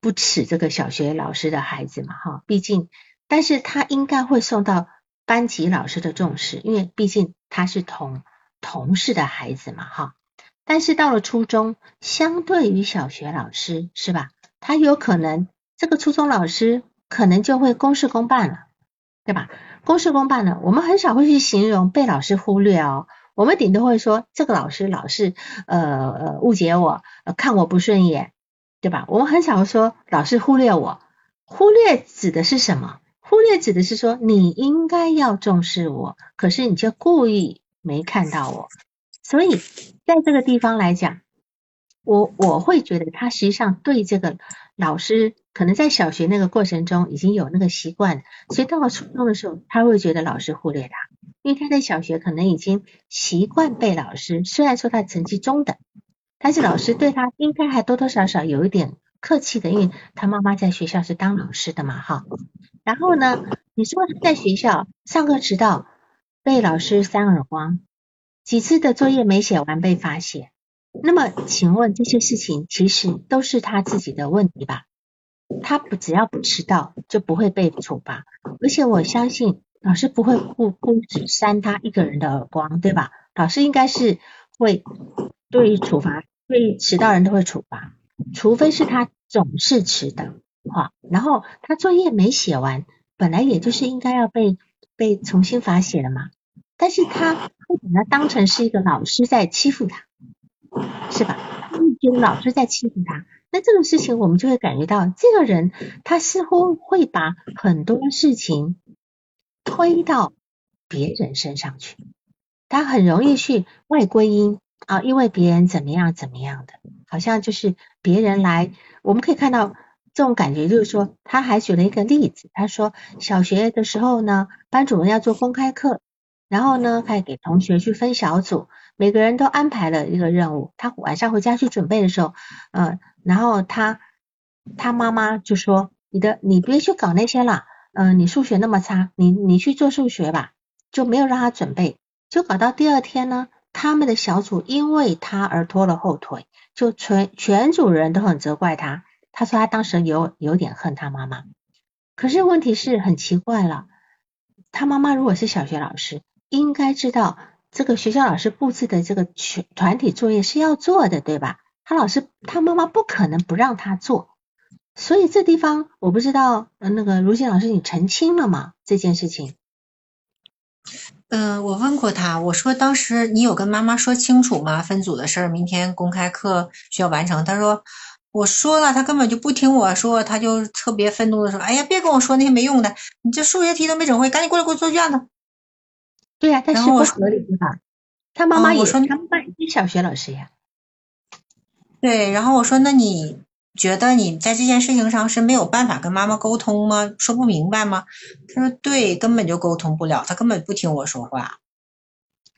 不耻这个小学老师的孩子嘛，哈，毕竟，但是他应该会受到班级老师的重视，因为毕竟他是同同事的孩子嘛，哈。但是到了初中，相对于小学老师是吧，他有可能这个初中老师可能就会公事公办了，对吧？公事公办呢，我们很少会去形容被老师忽略哦，我们顶多会说这个老师老是呃呃误解我，看我不顺眼，对吧？我们很少说老师忽略我，忽略指的是什么？忽略指的是说你应该要重视我，可是你就故意没看到我，所以在这个地方来讲，我我会觉得他实际上对这个老师。可能在小学那个过程中已经有那个习惯，所以到了初中的时候，他会觉得老师忽略他，因为他在小学可能已经习惯被老师，虽然说他成绩中等，但是老师对他应该还多多少少有一点客气的，因为他妈妈在学校是当老师的嘛，哈。然后呢，你说他在学校上课迟到，被老师扇耳光，几次的作业没写完被罚写，那么请问这些事情其实都是他自己的问题吧？他不只要不迟到就不会被处罚，而且我相信老师不会不不只扇他一个人的耳光，对吧？老师应该是会对于处罚对迟到人都会处罚，除非是他总是迟到，好，然后他作业没写完，本来也就是应该要被被重新罚写了嘛，但是他会把他当成是一个老师在欺负他，是吧？觉得老师在欺负他。那这种事情，我们就会感觉到，这个人他似乎会把很多事情推到别人身上去，他很容易去外归因啊，因为别人怎么样怎么样的，好像就是别人来。我们可以看到这种感觉，就是说，他还举了一个例子，他说小学的时候呢，班主任要做公开课，然后呢，还给同学去分小组，每个人都安排了一个任务，他晚上回家去准备的时候，呃。然后他他妈妈就说：“你的你别去搞那些了，嗯，你数学那么差，你你去做数学吧。”就没有让他准备，就搞到第二天呢，他们的小组因为他而拖了后腿，就全全组人都很责怪他。他说他当时有有点恨他妈妈，可是问题是很奇怪了，他妈妈如果是小学老师，应该知道这个学校老师布置的这个全团体作业是要做的，对吧？他老师他妈妈不可能不让他做，所以这地方我不知道，那个如新老师你澄清了吗？这件事情？嗯，我问过他，我说当时你有跟妈妈说清楚吗？分组的事儿，明天公开课需要完成。他说我说了，他根本就不听我说，他就特别愤怒的说：“哎呀，别跟我说那些没用的，你这数学题都没整会，赶紧过来给我做卷子。”对呀，但是不合理对吧？他妈妈也说他妈妈也是小学老师呀。对，然后我说那你。觉得你在这件事情上是没有办法跟妈妈沟通吗？说不明白吗？他说对，根本就沟通不了，他根本不听我说话。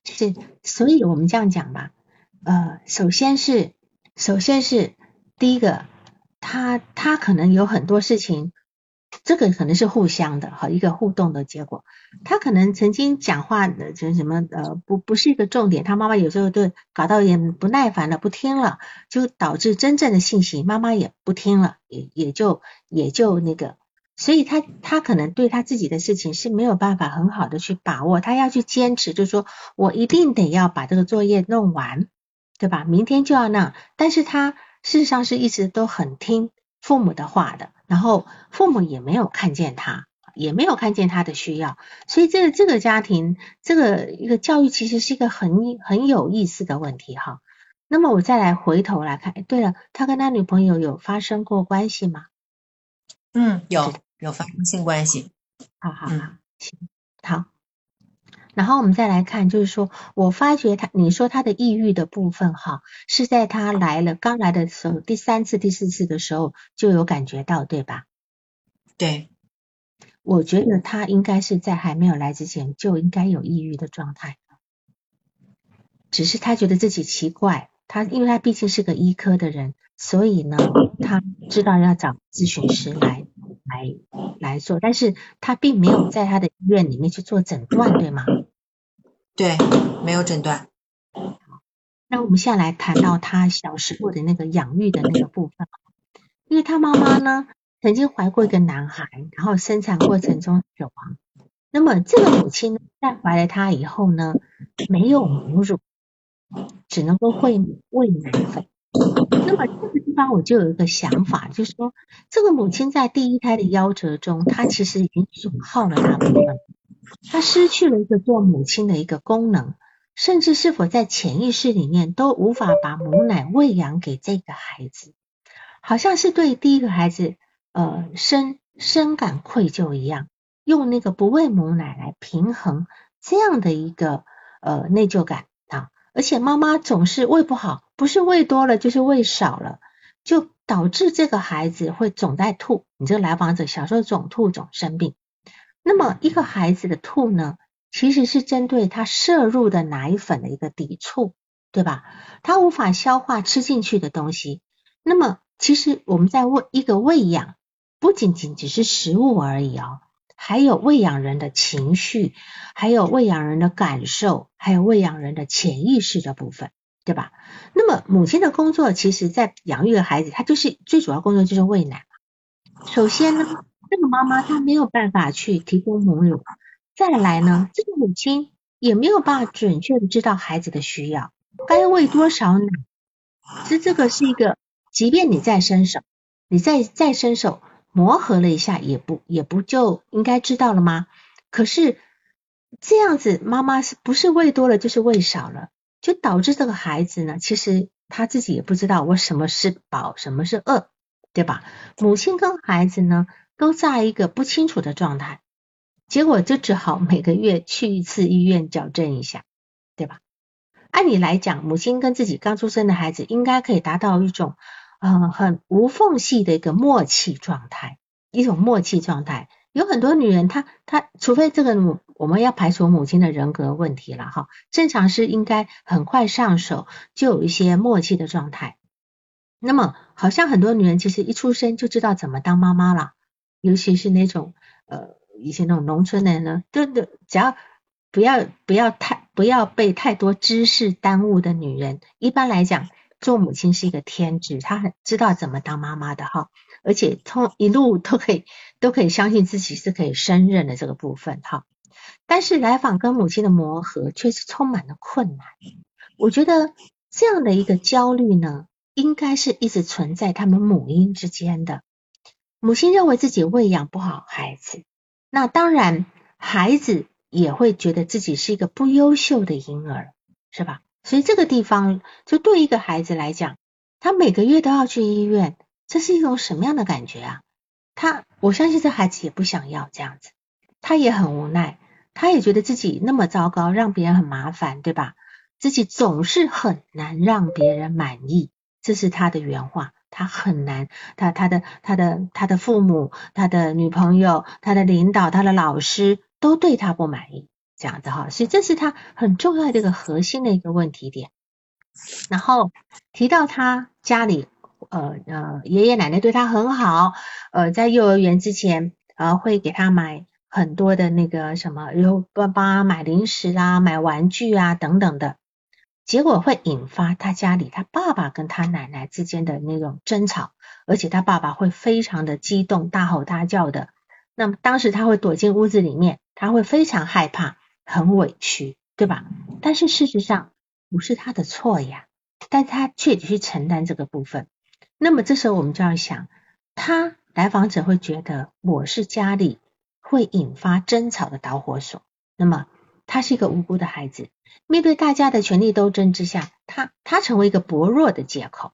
是，所以我们这样讲吧，呃，首先是，首先是第一个，他他可能有很多事情。这个可能是互相的哈，一个互动的结果。他可能曾经讲话的就是什么呃不不是一个重点，他妈妈有时候都搞到也不耐烦了，不听了，就导致真正的信息妈妈也不听了，也也就也就那个，所以他他可能对他自己的事情是没有办法很好的去把握，他要去坚持，就是说我一定得要把这个作业弄完，对吧？明天就要那，但是他事实上是一直都很听父母的话的。然后父母也没有看见他，也没有看见他的需要，所以这个这个家庭，这个一个教育其实是一个很很有意思的问题哈。那么我再来回头来看，对了，他跟他女朋友有发生过关系吗？嗯，有有发生性关系。好好好，行，好。然后我们再来看，就是说我发觉他，你说他的抑郁的部分哈，是在他来了刚来的时候，第三次、第四次的时候就有感觉到，对吧？对，我觉得他应该是在还没有来之前就应该有抑郁的状态，只是他觉得自己奇怪，他因为他毕竟是个医科的人，所以呢，他知道要找咨询师来来来做，但是他并没有在他的医院里面去做诊断，对吗？对，没有诊断。好，那我们现在来谈到他小时候的那个养育的那个部分。因为他妈妈呢，曾经怀过一个男孩，然后生产过程中死亡。那么这个母亲在怀了他以后呢，没有母乳，只能够喂喂奶粉。那么这个地方我就有一个想法，就是说，这个母亲在第一胎的夭折中，她其实已经损耗了大部分。他失去了一个做母亲的一个功能，甚至是否在潜意识里面都无法把母奶喂养给这个孩子，好像是对第一个孩子呃深深感愧疚一样，用那个不喂母奶来平衡这样的一个呃内疚感啊，而且妈妈总是喂不好，不是喂多了就是喂少了，就导致这个孩子会总在吐。你这个来访者小时候总吐总生病。那么一个孩子的吐呢，其实是针对他摄入的奶粉的一个抵触，对吧？他无法消化吃进去的东西。那么其实我们在喂一个喂养，不仅仅只是食物而已哦，还有喂养人的情绪，还有喂养人的感受，还有喂养人的潜意识的部分，对吧？那么母亲的工作，其实在养育孩子，他就是最主要工作就是喂奶。首先呢。这个妈妈她没有办法去提供母乳，再来呢，这个母亲也没有办法准确的知道孩子的需要，该喂多少奶，其实这个是一个，即便你再伸手，你再再伸手磨合了一下，也不也不就应该知道了吗？可是这样子，妈妈是不是喂多了就是喂少了，就导致这个孩子呢，其实他自己也不知道我什么是饱，什么是饿，对吧？母亲跟孩子呢？都在一个不清楚的状态，结果就只好每个月去一次医院矫正一下，对吧？按理来讲，母亲跟自己刚出生的孩子应该可以达到一种嗯很无缝隙的一个默契状态，一种默契状态。有很多女人，她她除非这个母我们要排除母亲的人格问题了哈，正常是应该很快上手就有一些默契的状态。那么好像很多女人其实一出生就知道怎么当妈妈了。尤其是那种呃一些那种农村人呢，都都只要不要不要太不要被太多知识耽误的女人。一般来讲，做母亲是一个天职，她很知道怎么当妈妈的哈，而且通一路都可以都可以相信自己是可以胜任的这个部分哈。但是来访跟母亲的磨合却是充满了困难。我觉得这样的一个焦虑呢，应该是一直存在他们母婴之间的。母亲认为自己喂养不好孩子，那当然孩子也会觉得自己是一个不优秀的婴儿，是吧？所以这个地方就对一个孩子来讲，他每个月都要去医院，这是一种什么样的感觉啊？他我相信这孩子也不想要这样子，他也很无奈，他也觉得自己那么糟糕，让别人很麻烦，对吧？自己总是很难让别人满意，这是他的原话。他很难，他他的他的他的父母、他的女朋友、他的领导、他的老师都对他不满意，这样子哈，所以这是他很重要的一个核心的一个问题点。然后提到他家里，呃呃，爷爷奶奶对他很好，呃，在幼儿园之前，呃，会给他买很多的那个什么，然后帮帮他买零食啊、买玩具啊等等的。结果会引发他家里他爸爸跟他奶奶之间的那种争吵，而且他爸爸会非常的激动，大吼大叫的。那么当时他会躲进屋子里面，他会非常害怕，很委屈，对吧？但是事实上不是他的错呀，但他却得去承担这个部分。那么这时候我们就要想，他来访者会觉得我是家里会引发争吵的导火索，那么他是一个无辜的孩子。面对大家的权力斗争之下，他他成为一个薄弱的借口，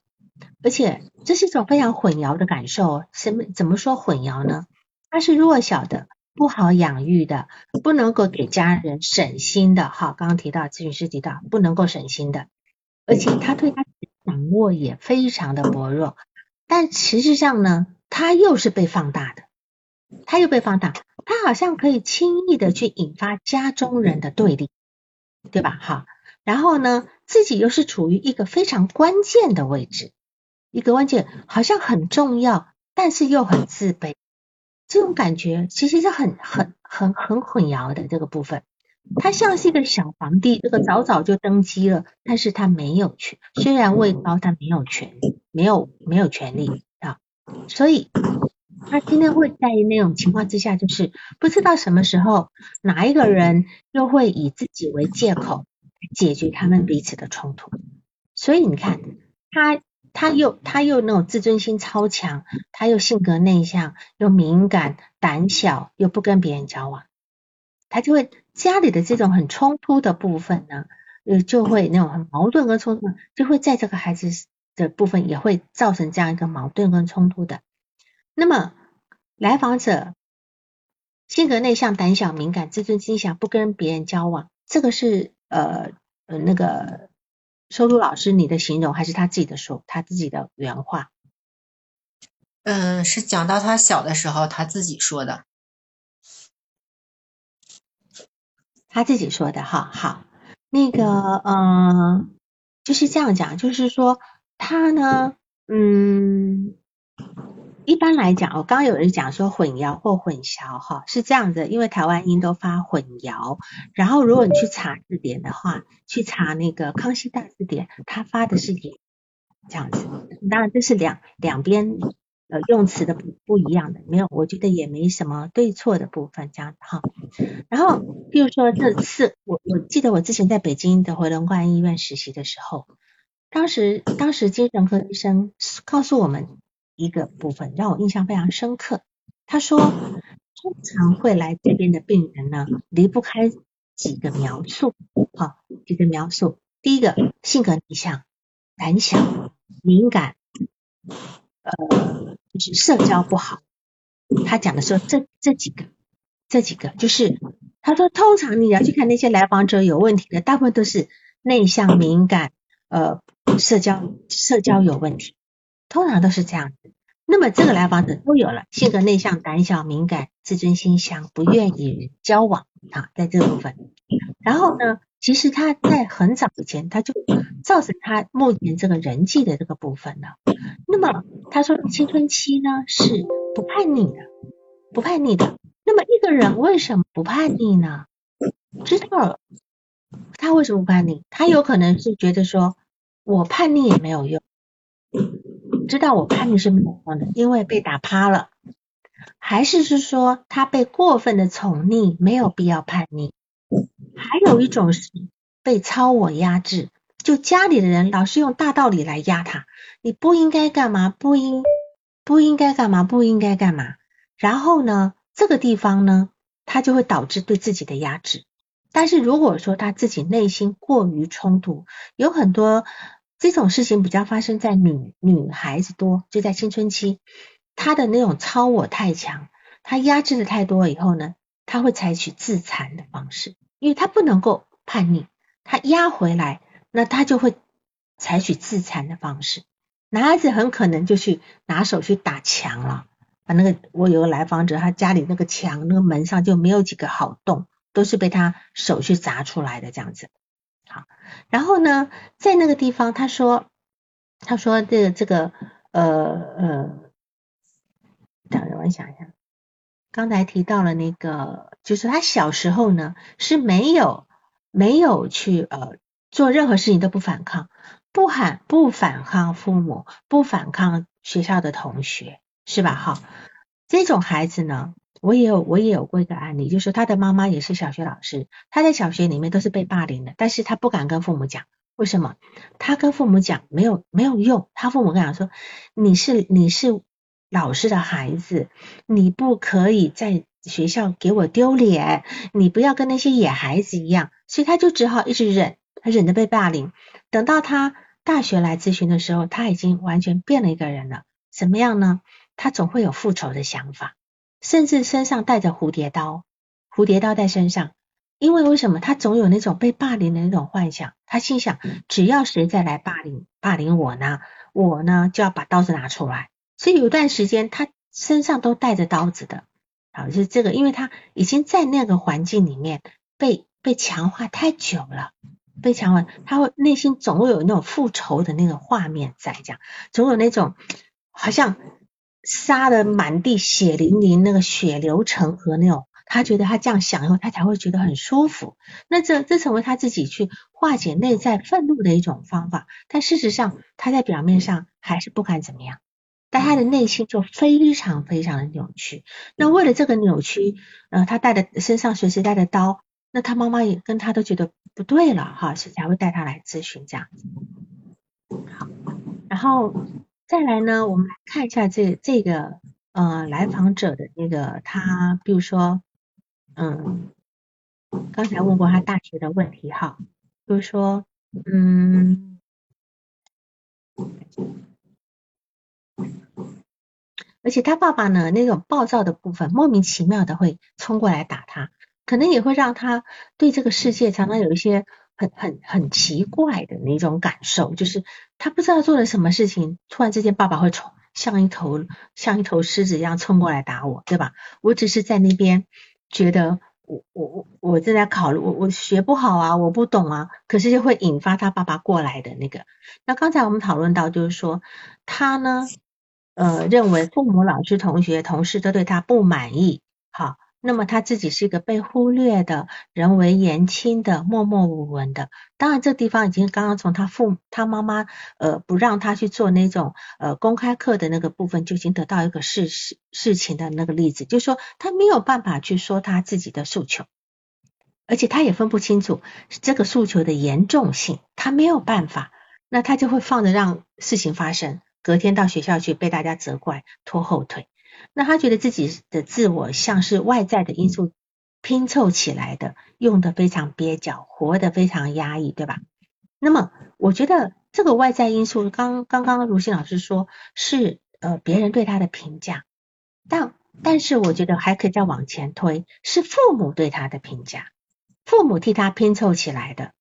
而且这是一种非常混淆的感受。什么怎么说混淆呢？他是弱小的，不好养育的，不能够给家人省心的。哈，刚刚提到咨询师提到不能够省心的，而且他对他掌握也非常的薄弱。但实际上呢，他又是被放大的，他又被放大，他好像可以轻易的去引发家中人的对立。对吧？哈，然后呢，自己又是处于一个非常关键的位置，一个关键好像很重要，但是又很自卑，这种感觉其实是很很很很混淆的这个部分。他像是一个小皇帝，这个早早就登基了，但是他没有权，虽然位高，但没有权，没有没有权利啊，所以。他今天会在那种情况之下，就是不知道什么时候哪一个人又会以自己为借口解决他们彼此的冲突。所以你看，他他又他又那种自尊心超强，他又性格内向，又敏感、胆小，又不跟别人交往，他就会家里的这种很冲突的部分呢，呃，就会那种很矛盾跟冲突，就会在这个孩子的部分也会造成这样一个矛盾跟冲突的。那么，来访者性格内向、胆小、敏感、自尊心强，不跟别人交往，这个是呃呃那个收录老师你的形容，还是他自己的说他自己的原话？嗯，是讲到他小的时候他自己说的，他自己说的哈。好，那个嗯，就是这样讲，就是说他呢，嗯。一般来讲，我刚刚有人讲说混淆或混淆，哈，是这样的，因为台湾音都发混淆。然后如果你去查字典的话，去查那个康熙大字典，它发的是也这样子。当然这是两两边呃用词的不不一样的，没有，我觉得也没什么对错的部分这样哈。然后比如说这次我我记得我之前在北京的回龙观医院实习的时候，当时当时精神科医生告诉我们。一个部分让我印象非常深刻。他说，通常会来这边的病人呢，离不开几个描述，好，几个描述。第一个，性格内向、胆小、敏感，呃，就是社交不好。他讲的说，这这几个，这几个，就是他说，通常你要去看那些来访者有问题的，大部分都是内向、敏感，呃，社交社交有问题。通常都是这样子，那么这个来访者都有了性格内向、胆小、敏感、自尊心强、不愿与人交往啊，在这部分。然后呢，其实他在很早以前他就造成他目前这个人际的这个部分了。那么他说青春期呢是不叛逆的，不叛逆的。那么一个人为什么不叛逆呢？知道了。他为什么不叛逆？他有可能是觉得说，我叛逆也没有用，知道我叛逆是没有用的，因为被打趴了。还是是说他被过分的宠溺，没有必要叛逆。还有一种是被超我压制，就家里的人老是用大道理来压他，你不应该干嘛，不应不应该干嘛，不应该干嘛。然后呢，这个地方呢，他就会导致对自己的压制。但是如果说他自己内心过于冲突，有很多这种事情比较发生在女女孩子多，就在青春期。她的那种超我太强，她压制的太多以后呢，他会采取自残的方式，因为他不能够叛逆，他压回来，那他就会采取自残的方式。男孩子很可能就去拿手去打墙了，把那个我有个来访者，他家里那个墙那个门上就没有几个好洞，都是被他手去砸出来的这样子。然后呢，在那个地方他说，他说这个这个呃呃。等着我想一下，刚才提到了那个，就是他小时候呢是没有没有去呃做任何事情都不反抗，不喊不反抗父母，不反抗学校的同学，是吧？哈，这种孩子呢，我也有我也有过一个案例，就是他的妈妈也是小学老师，他在小学里面都是被霸凌的，但是他不敢跟父母讲，为什么？他跟父母讲没有没有用，他父母跟他说，你是你是。老师的孩子，你不可以在学校给我丢脸，你不要跟那些野孩子一样，所以他就只好一直忍，他忍着被霸凌。等到他大学来咨询的时候，他已经完全变了一个人了。怎么样呢？他总会有复仇的想法，甚至身上带着蝴蝶刀，蝴蝶刀在身上，因为为什么？他总有那种被霸凌的那种幻想。他心想，只要谁再来霸凌霸凌我呢，我呢就要把刀子拿出来。所以有段时间，他身上都带着刀子的，好，就是这个，因为他已经在那个环境里面被被强化太久了，被强化，他会内心总会有那种复仇的那个画面在，这样，总有那种好像杀的满地血淋淋，那个血流成河那种，他觉得他这样想以后，他才会觉得很舒服，那这这成为他自己去化解内在愤怒的一种方法，但事实上他在表面上还是不敢怎么样。但他的内心就非常非常的扭曲。那为了这个扭曲，呃，他带的身上随时带的刀，那他妈妈也跟他都觉得不对了哈，所以才会带他来咨询这样子。好，然后再来呢，我们来看一下这这个呃来访者的那个他，比如说嗯，刚才问过他大学的问题哈，比如说嗯。而且他爸爸呢，那种暴躁的部分，莫名其妙的会冲过来打他，可能也会让他对这个世界常常有一些很很很奇怪的那种感受，就是他不知道做了什么事情，突然之间爸爸会冲，像一头像一头狮子一样冲过来打我，对吧？我只是在那边觉得我我我我正在考虑，我我学不好啊，我不懂啊，可是就会引发他爸爸过来的那个。那刚才我们讨论到，就是说他呢。呃，认为父母、老师、同学、同事都对他不满意，那么他自己是一个被忽略的、人为言轻的、默默无闻的。当然，这地方已经刚刚从他父、他妈妈呃不让他去做那种呃公开课的那个部分，就已经得到一个事事事情的那个例子，就是说他没有办法去说他自己的诉求，而且他也分不清楚这个诉求的严重性，他没有办法，那他就会放着让事情发生。隔天到学校去被大家责怪拖后腿，那他觉得自己的自我像是外在的因素拼凑起来的，用的非常蹩脚，活得非常压抑，对吧？那么我觉得这个外在因素，刚刚刚如新老师说是呃别人对他的评价，但但是我觉得还可以再往前推，是父母对他的评价，父母替他拼凑起来的。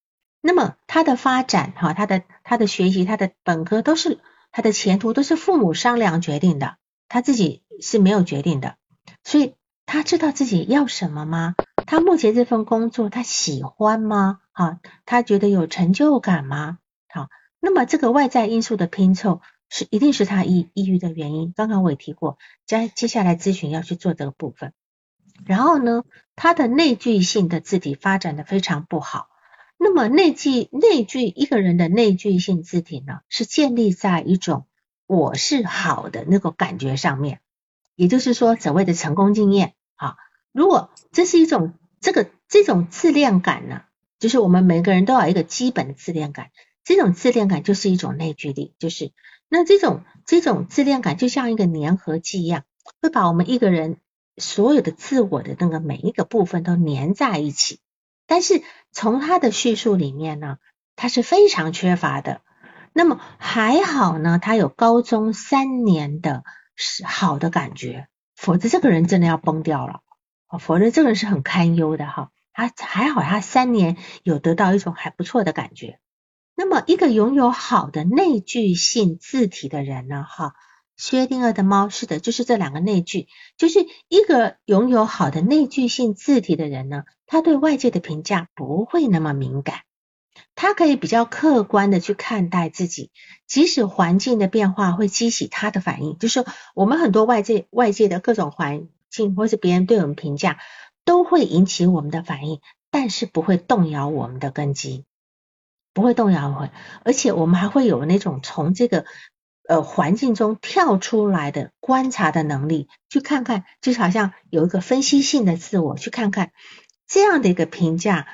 那么他的发展哈，他的他的学习，他的本科都是。他的前途都是父母商量决定的，他自己是没有决定的，所以他知道自己要什么吗？他目前这份工作他喜欢吗？好，他觉得有成就感吗？好，那么这个外在因素的拼凑是一定是他抑抑郁的原因。刚刚我也提过，在接下来咨询要去做这个部分。然后呢，他的内聚性的字体发展的非常不好。那么内聚内聚一个人的内聚性字体呢，是建立在一种我是好的那个感觉上面，也就是说所谓的成功经验啊。如果这是一种这个这种自恋感呢，就是我们每个人都有一个基本的自恋感，这种自恋感就是一种内聚力，就是那这种这种自恋感就像一个粘合剂一样，会把我们一个人所有的自我的那个每一个部分都粘在一起。但是从他的叙述里面呢，他是非常缺乏的。那么还好呢，他有高中三年的好的感觉，否则这个人真的要崩掉了。否则这个人是很堪忧的哈。他还好，他三年有得到一种还不错的感觉。那么一个拥有好的内聚性字体的人呢，哈。薛定谔的猫是的，就是这两个内聚，就是一个拥有好的内聚性字体的人呢，他对外界的评价不会那么敏感，他可以比较客观的去看待自己，即使环境的变化会激起他的反应，就是我们很多外界外界的各种环境或是别人对我们评价都会引起我们的反应，但是不会动摇我们的根基，不会动摇会，而且我们还会有那种从这个。呃，环境中跳出来的观察的能力，去看看，就好像有一个分析性的自我，去看看这样的一个评价，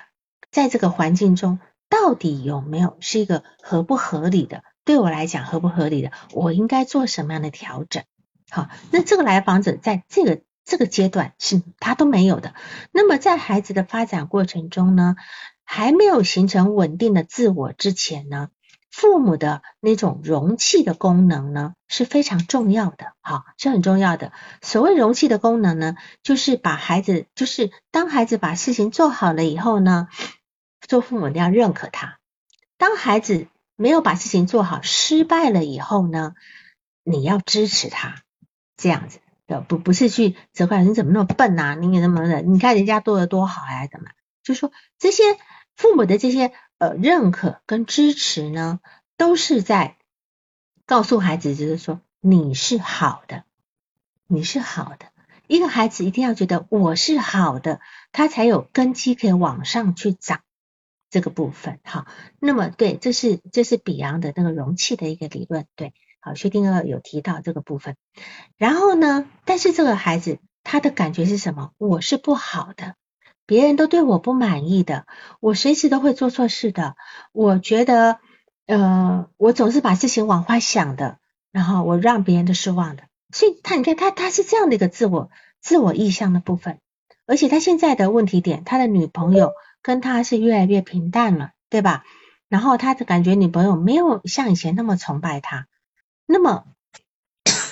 在这个环境中到底有没有是一个合不合理的？对我来讲合不合理的？我应该做什么样的调整？好，那这个来访者在这个这个阶段是他都没有的。那么在孩子的发展过程中呢，还没有形成稳定的自我之前呢？父母的那种容器的功能呢是非常重要的，哈，是很重要的。所谓容器的功能呢，就是把孩子，就是当孩子把事情做好了以后呢，做父母要认可他；当孩子没有把事情做好，失败了以后呢，你要支持他，这样子的，不不是去责怪你怎么那么笨呐，你怎么的？你看人家做的多好呀，怎么？就说这些。父母的这些呃认可跟支持呢，都是在告诉孩子，就是说你是好的，你是好的。一个孩子一定要觉得我是好的，他才有根基可以往上去长这个部分。好，那么对，这是这是比昂的那个容器的一个理论。对，好，薛定谔有提到这个部分。然后呢，但是这个孩子他的感觉是什么？我是不好的。别人都对我不满意的，我随时都会做错事的。我觉得，呃，我总是把事情往坏想的，然后我让别人都失望的。所以他，你看他，他是这样的一个自我、自我意向的部分。而且他现在的问题点，他的女朋友跟他是越来越平淡了，对吧？然后他就感觉，女朋友没有像以前那么崇拜他。那么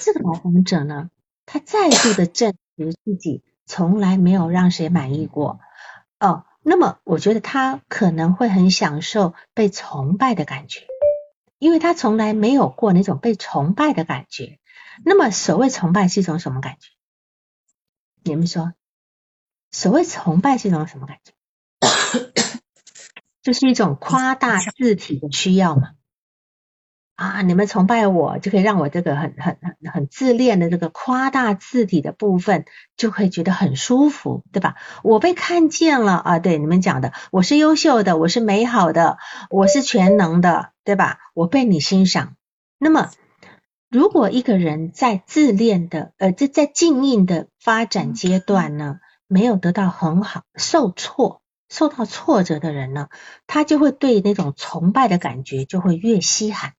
这个来访者呢，他再度的证实自己从来没有让谁满意过。哦，那么我觉得他可能会很享受被崇拜的感觉，因为他从来没有过那种被崇拜的感觉。那么所谓崇拜是一种什么感觉？你们说，所谓崇拜是一种什么感觉？就是一种夸大字体的需要嘛？啊，你们崇拜我，就可以让我这个很很很很自恋的这个夸大字体的部分，就会觉得很舒服，对吧？我被看见了啊，对你们讲的，我是优秀的，我是美好的，我是全能的，对吧？我被你欣赏。那么，如果一个人在自恋的呃，在在静音的发展阶段呢，没有得到很好，受挫，受到挫折的人呢，他就会对那种崇拜的感觉就会越稀罕。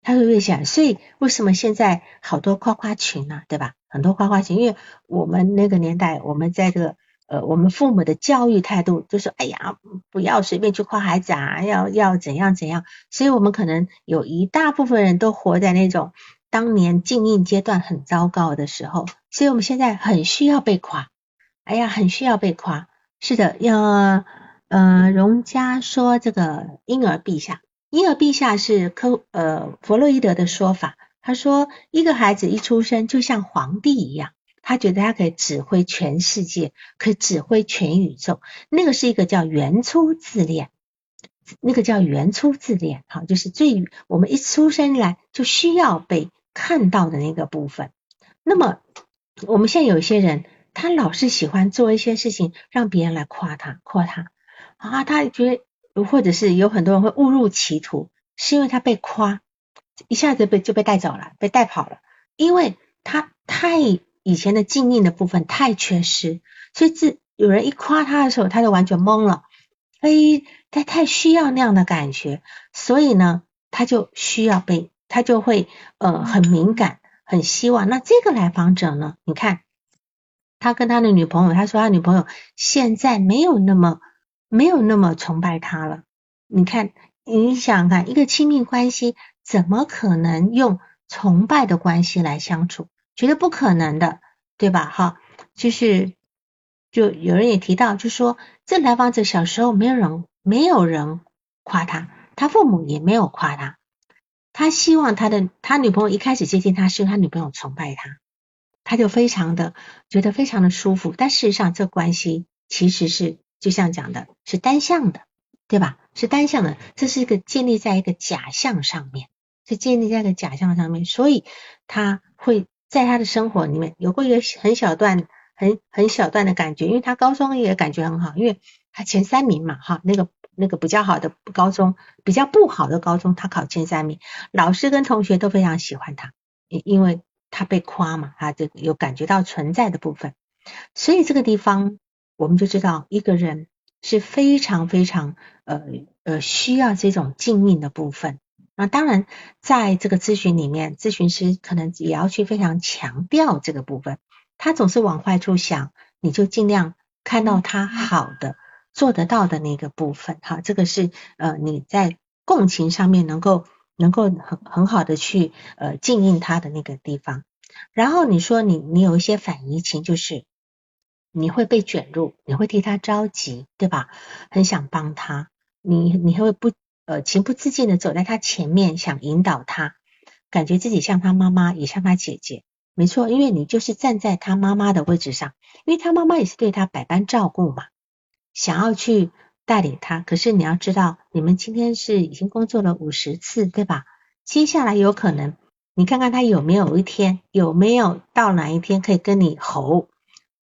他会越想，所以为什么现在好多夸夸群呢？对吧？很多夸夸群，因为我们那个年代，我们在这个呃，我们父母的教育态度就是，哎呀，不要随便去夸孩子啊，要要怎样怎样。所以我们可能有一大部分人都活在那种当年静应阶段很糟糕的时候，所以我们现在很需要被夸。哎呀，很需要被夸。是的，要呃，荣家说这个婴儿陛下。婴儿陛下是科呃弗洛伊德的说法，他说一个孩子一出生就像皇帝一样，他觉得他可以指挥全世界，可以指挥全宇宙，那个是一个叫原初自恋，那个叫原初自恋，好，就是最我们一出生来就需要被看到的那个部分。那么我们现在有些人，他老是喜欢做一些事情让别人来夸他，夸他啊，他觉得。或者是有很多人会误入歧途，是因为他被夸，一下子被就被带走了，被带跑了，因为他太以前的静谧的部分太缺失，所以自有人一夸他的时候，他就完全懵了，所以他太需要那样的感觉，所以呢，他就需要被，他就会呃很敏感，很希望。那这个来访者呢，你看他跟他的女朋友，他说他女朋友现在没有那么。没有那么崇拜他了。你看，你想想看，一个亲密关系怎么可能用崇拜的关系来相处？觉得不可能的，对吧？哈，就是就有人也提到，就说这来访者小时候没有人没有人夸他，他父母也没有夸他，他希望他的他女朋友一开始接近他，是因为他女朋友崇拜他，他就非常的觉得非常的舒服。但事实上，这关系其实是。就像讲的是单向的，对吧？是单向的，这是一个建立在一个假象上面，是建立在一个假象上面，所以他会在他的生活里面有过一个很小段、很很小段的感觉，因为他高中也感觉很好，因为他前三名嘛，哈，那个那个比较好的高中，比较不好的高中，他考前三名，老师跟同学都非常喜欢他，因因为他被夸嘛，他就有感觉到存在的部分，所以这个地方。我们就知道一个人是非常非常呃呃需要这种静谧的部分。那当然，在这个咨询里面，咨询师可能也要去非常强调这个部分。他总是往坏处想，你就尽量看到他好的、做得到的那个部分。哈，这个是呃你在共情上面能够能够很很好的去呃静谧他的那个地方。然后你说你你有一些反移情，就是。你会被卷入，你会替他着急，对吧？很想帮他，你你会不呃情不自禁的走在他前面，想引导他，感觉自己像他妈妈，也像他姐姐。没错，因为你就是站在他妈妈的位置上，因为他妈妈也是对他百般照顾嘛，想要去带领他。可是你要知道，你们今天是已经工作了五十次，对吧？接下来有可能，你看看他有没有一天，有没有到哪一天可以跟你吼。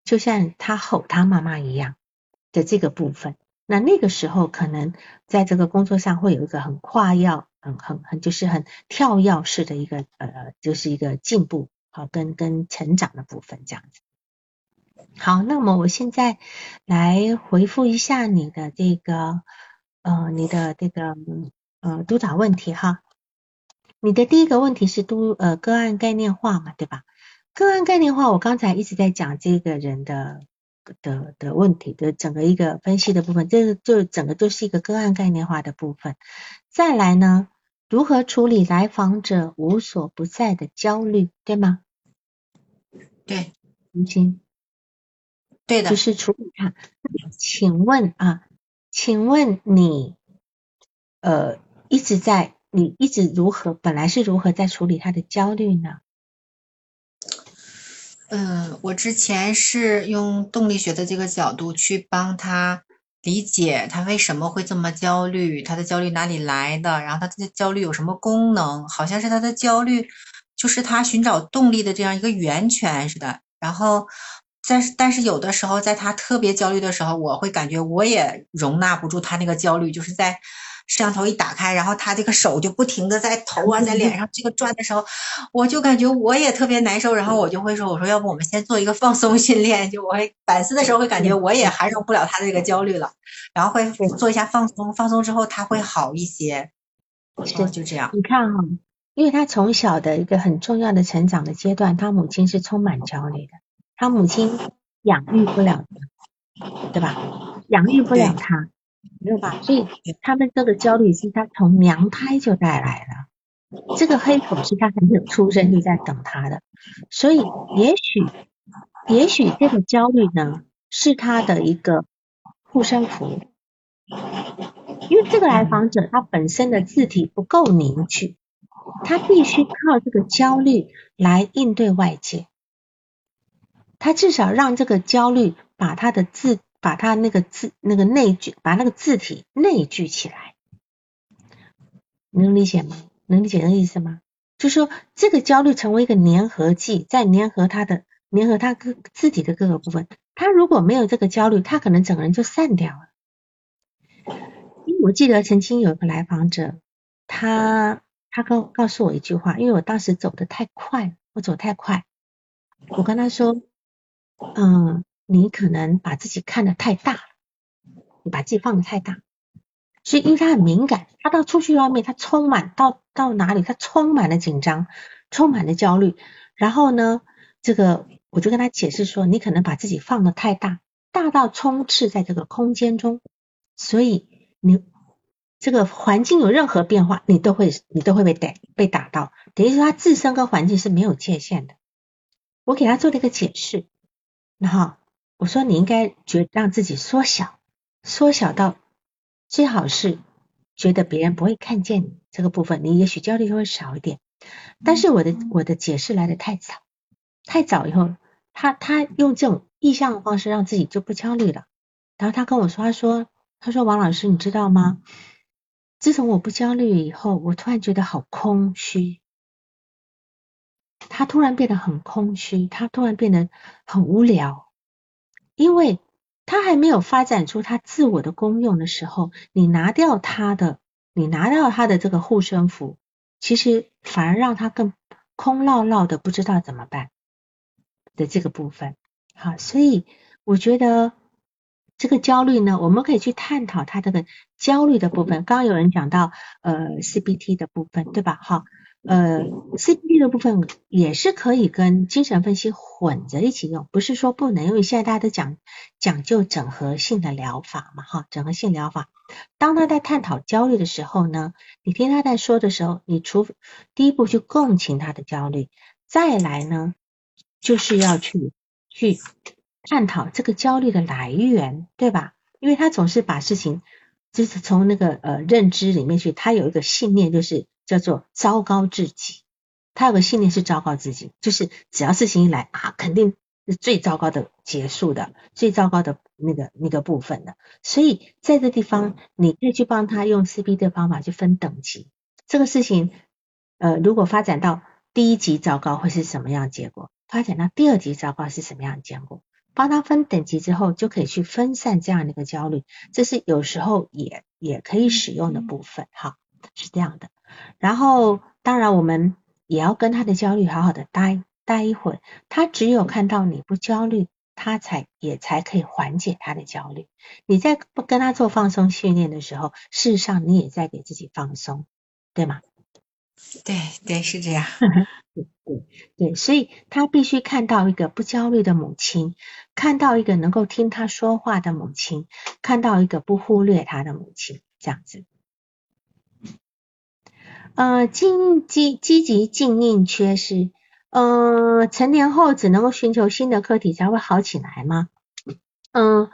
就像他吼他妈妈一样的这个部分，那那个时候可能在这个工作上会有一个很跨要，很很很就是很跳跃式的一个呃，就是一个进步好跟跟成长的部分这样子。好，那么我现在来回复一下你的这个呃你的这个呃督导问题哈。你的第一个问题是督呃个案概念化嘛，对吧？个案概念化，我刚才一直在讲这个人的的的问题的整个一个分析的部分，这个就整个就是一个个案概念化的部分。再来呢，如何处理来访者无所不在的焦虑，对吗？对，吴心，对的，就是处理它。请问啊，请问你呃一直在，你一直如何，本来是如何在处理他的焦虑呢？嗯，我之前是用动力学的这个角度去帮他理解他为什么会这么焦虑，他的焦虑哪里来的，然后他的焦虑有什么功能，好像是他的焦虑就是他寻找动力的这样一个源泉似的。然后，但是但是有的时候在他特别焦虑的时候，我会感觉我也容纳不住他那个焦虑，就是在。摄像头一打开，然后他这个手就不停的在头啊，在脸上这个转的时候，我就感觉我也特别难受。然后我就会说：“我说要不我们先做一个放松训练？”就我会反思的时候会感觉我也涵容不了他的这个焦虑了，然后会做一下放松，放松之后他会好一些。是就这样。你看哈，因为他从小的一个很重要的成长的阶段，他母亲是充满焦虑的，他母亲养育不了他，对吧？养育不了他。没有吧？所以他们这个焦虑是他从娘胎就带来的，这个黑口是他还没有出生就在等他的，所以也许也许这个焦虑呢是他的一个护身符，因为这个来访者他本身的字体不够凝聚，他必须靠这个焦虑来应对外界，他至少让这个焦虑把他的字。把他那个字那个内聚，把那个字体内聚起来，能理解吗？能理解那个意思吗？就说，这个焦虑成为一个粘合剂，在粘合他的粘合他各字体的各个部分。他如果没有这个焦虑，他可能整个人就散掉了。因为我记得曾经有一个来访者，他他告告诉我一句话，因为我当时走的太快，我走太快，我跟他说，嗯，你可能把自己看得太大，你把自己放得太大，所以因为他很敏感，他到出去外面，他充满到到哪里，他充满了紧张，充满了焦虑，然后呢，这个我就跟他解释说，你可能把自己放得太大，大到充斥在这个空间中，所以。你这个环境有任何变化，你都会你都会被打被打到，等于说他自身跟环境是没有界限的。我给他做了一个解释，然后我说你应该觉让自己缩小，缩小到最好是觉得别人不会看见你这个部分，你也许焦虑就会少一点。但是我的我的解释来的太早，太早以后，他他用这种意向的方式让自己就不焦虑了。然后他跟我说，他说。他说：“王老师，你知道吗？自从我不焦虑以后，我突然觉得好空虚。他突然变得很空虚，他突然变得很无聊，因为他还没有发展出他自我的功用的时候，你拿掉他的，你拿掉他的这个护身符，其实反而让他更空落落的，不知道怎么办的这个部分。好，所以我觉得。”这个焦虑呢，我们可以去探讨他这个焦虑的部分。刚刚有人讲到呃 CBT 的部分，对吧？好，呃 CBT 的部分也是可以跟精神分析混着一起用，不是说不能，因为现在大家都讲讲究整合性的疗法嘛，哈，整合性疗法。当他在探讨焦虑的时候呢，你听他在说的时候，你除第一步去共情他的焦虑，再来呢，就是要去去。探讨这个焦虑的来源，对吧？因为他总是把事情就是从那个呃认知里面去，他有一个信念，就是叫做糟糕至极。他有个信念是糟糕自己，就是只要事情一来啊，肯定是最糟糕的结束的，最糟糕的那个那个部分的。所以在这地方，你可以去帮他用 C B 的方法去分等级。这个事情呃，如果发展到第一级糟糕会是什么样结果？发展到第二级糟糕是什么样的结果？帮他分等级之后，就可以去分散这样的一个焦虑，这是有时候也也可以使用的部分，哈，是这样的。然后，当然我们也要跟他的焦虑好好的待待一会儿，他只有看到你不焦虑，他才也才可以缓解他的焦虑。你在不跟他做放松训练的时候，事实上你也在给自己放松，对吗？对对，是这样。对对对，所以他必须看到一个不焦虑的母亲，看到一个能够听他说话的母亲，看到一个不忽略他的母亲，这样子。呃，积积积极静应缺失，呃，成年后只能够寻求新的课题才会好起来吗？嗯，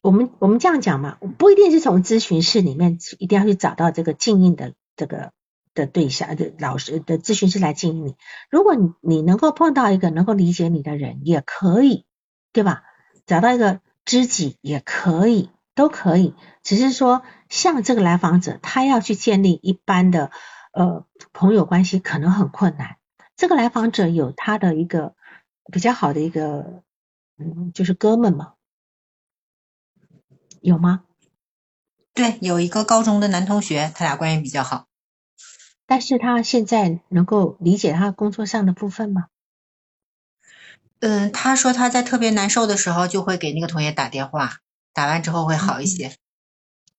我们我们这样讲嘛，不一定是从咨询室里面一定要去找到这个静应的这个。的对象的老师的咨询师来经营你，如果你你能够碰到一个能够理解你的人，也可以，对吧？找到一个知己也可以，都可以。只是说，像这个来访者，他要去建立一般的呃朋友关系，可能很困难。这个来访者有他的一个比较好的一个嗯，就是哥们嘛，有吗？对，有一个高中的男同学，他俩关系比较好。但是他现在能够理解他工作上的部分吗？嗯，他说他在特别难受的时候就会给那个同学打电话，打完之后会好一些。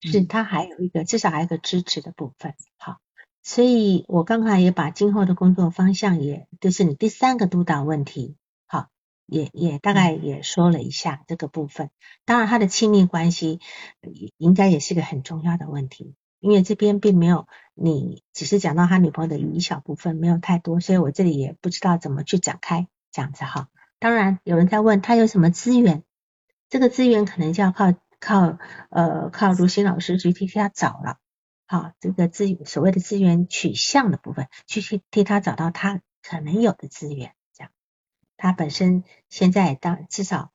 是他还有一个至少还有个支持的部分，好，所以我刚才也把今后的工作方向，也就是你第三个督导问题，好，也也大概也说了一下这个部分。当然他的亲密关系应该也是个很重要的问题。因为这边并没有，你只是讲到他女朋友的一小部分，没有太多，所以我这里也不知道怎么去展开这样子哈。当然有人在问他有什么资源，这个资源可能就要靠靠呃靠如新老师去替他找了，好，这个资所谓的资源取向的部分，去去替他找到他可能有的资源，这样他本身现在当至少。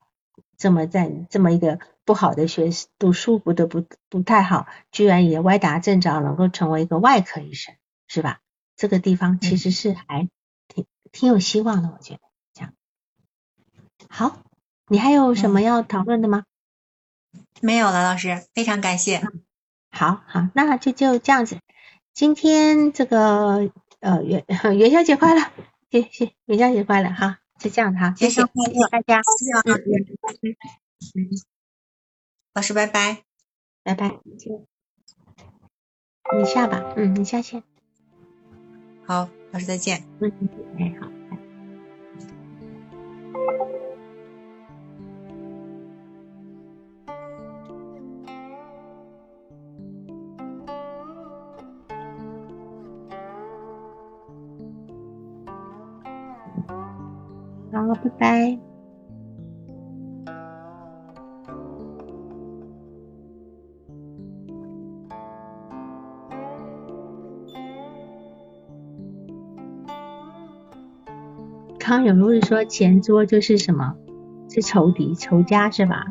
这么在这么一个不好的学读书不得不不太好，居然也歪打正着能够成为一个外科医生，是吧？这个地方其实是还挺挺有希望的，我觉得这样。好，你还有什么要讨论的吗？没有了，老师，非常感谢。好好，那就就这样子。今天这个呃元元宵节快乐，谢谢元宵节快乐哈，就这样哈，谢谢大家，嗯老师拜拜，拜拜，你下吧，嗯，你下线，好，老师再见，嗯，哎好。好，拜拜。康永路是说前桌就是什么？是仇敌、仇家是吧？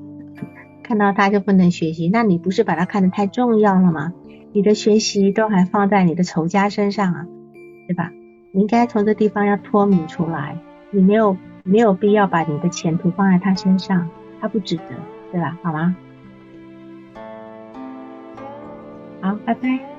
看到他就不能学习，那你不是把他看得太重要了吗？你的学习都还放在你的仇家身上啊，对吧？你应该从这地方要脱敏出来。你没有没有必要把你的前途放在他身上，他不值得，对吧？好吗？好，拜拜。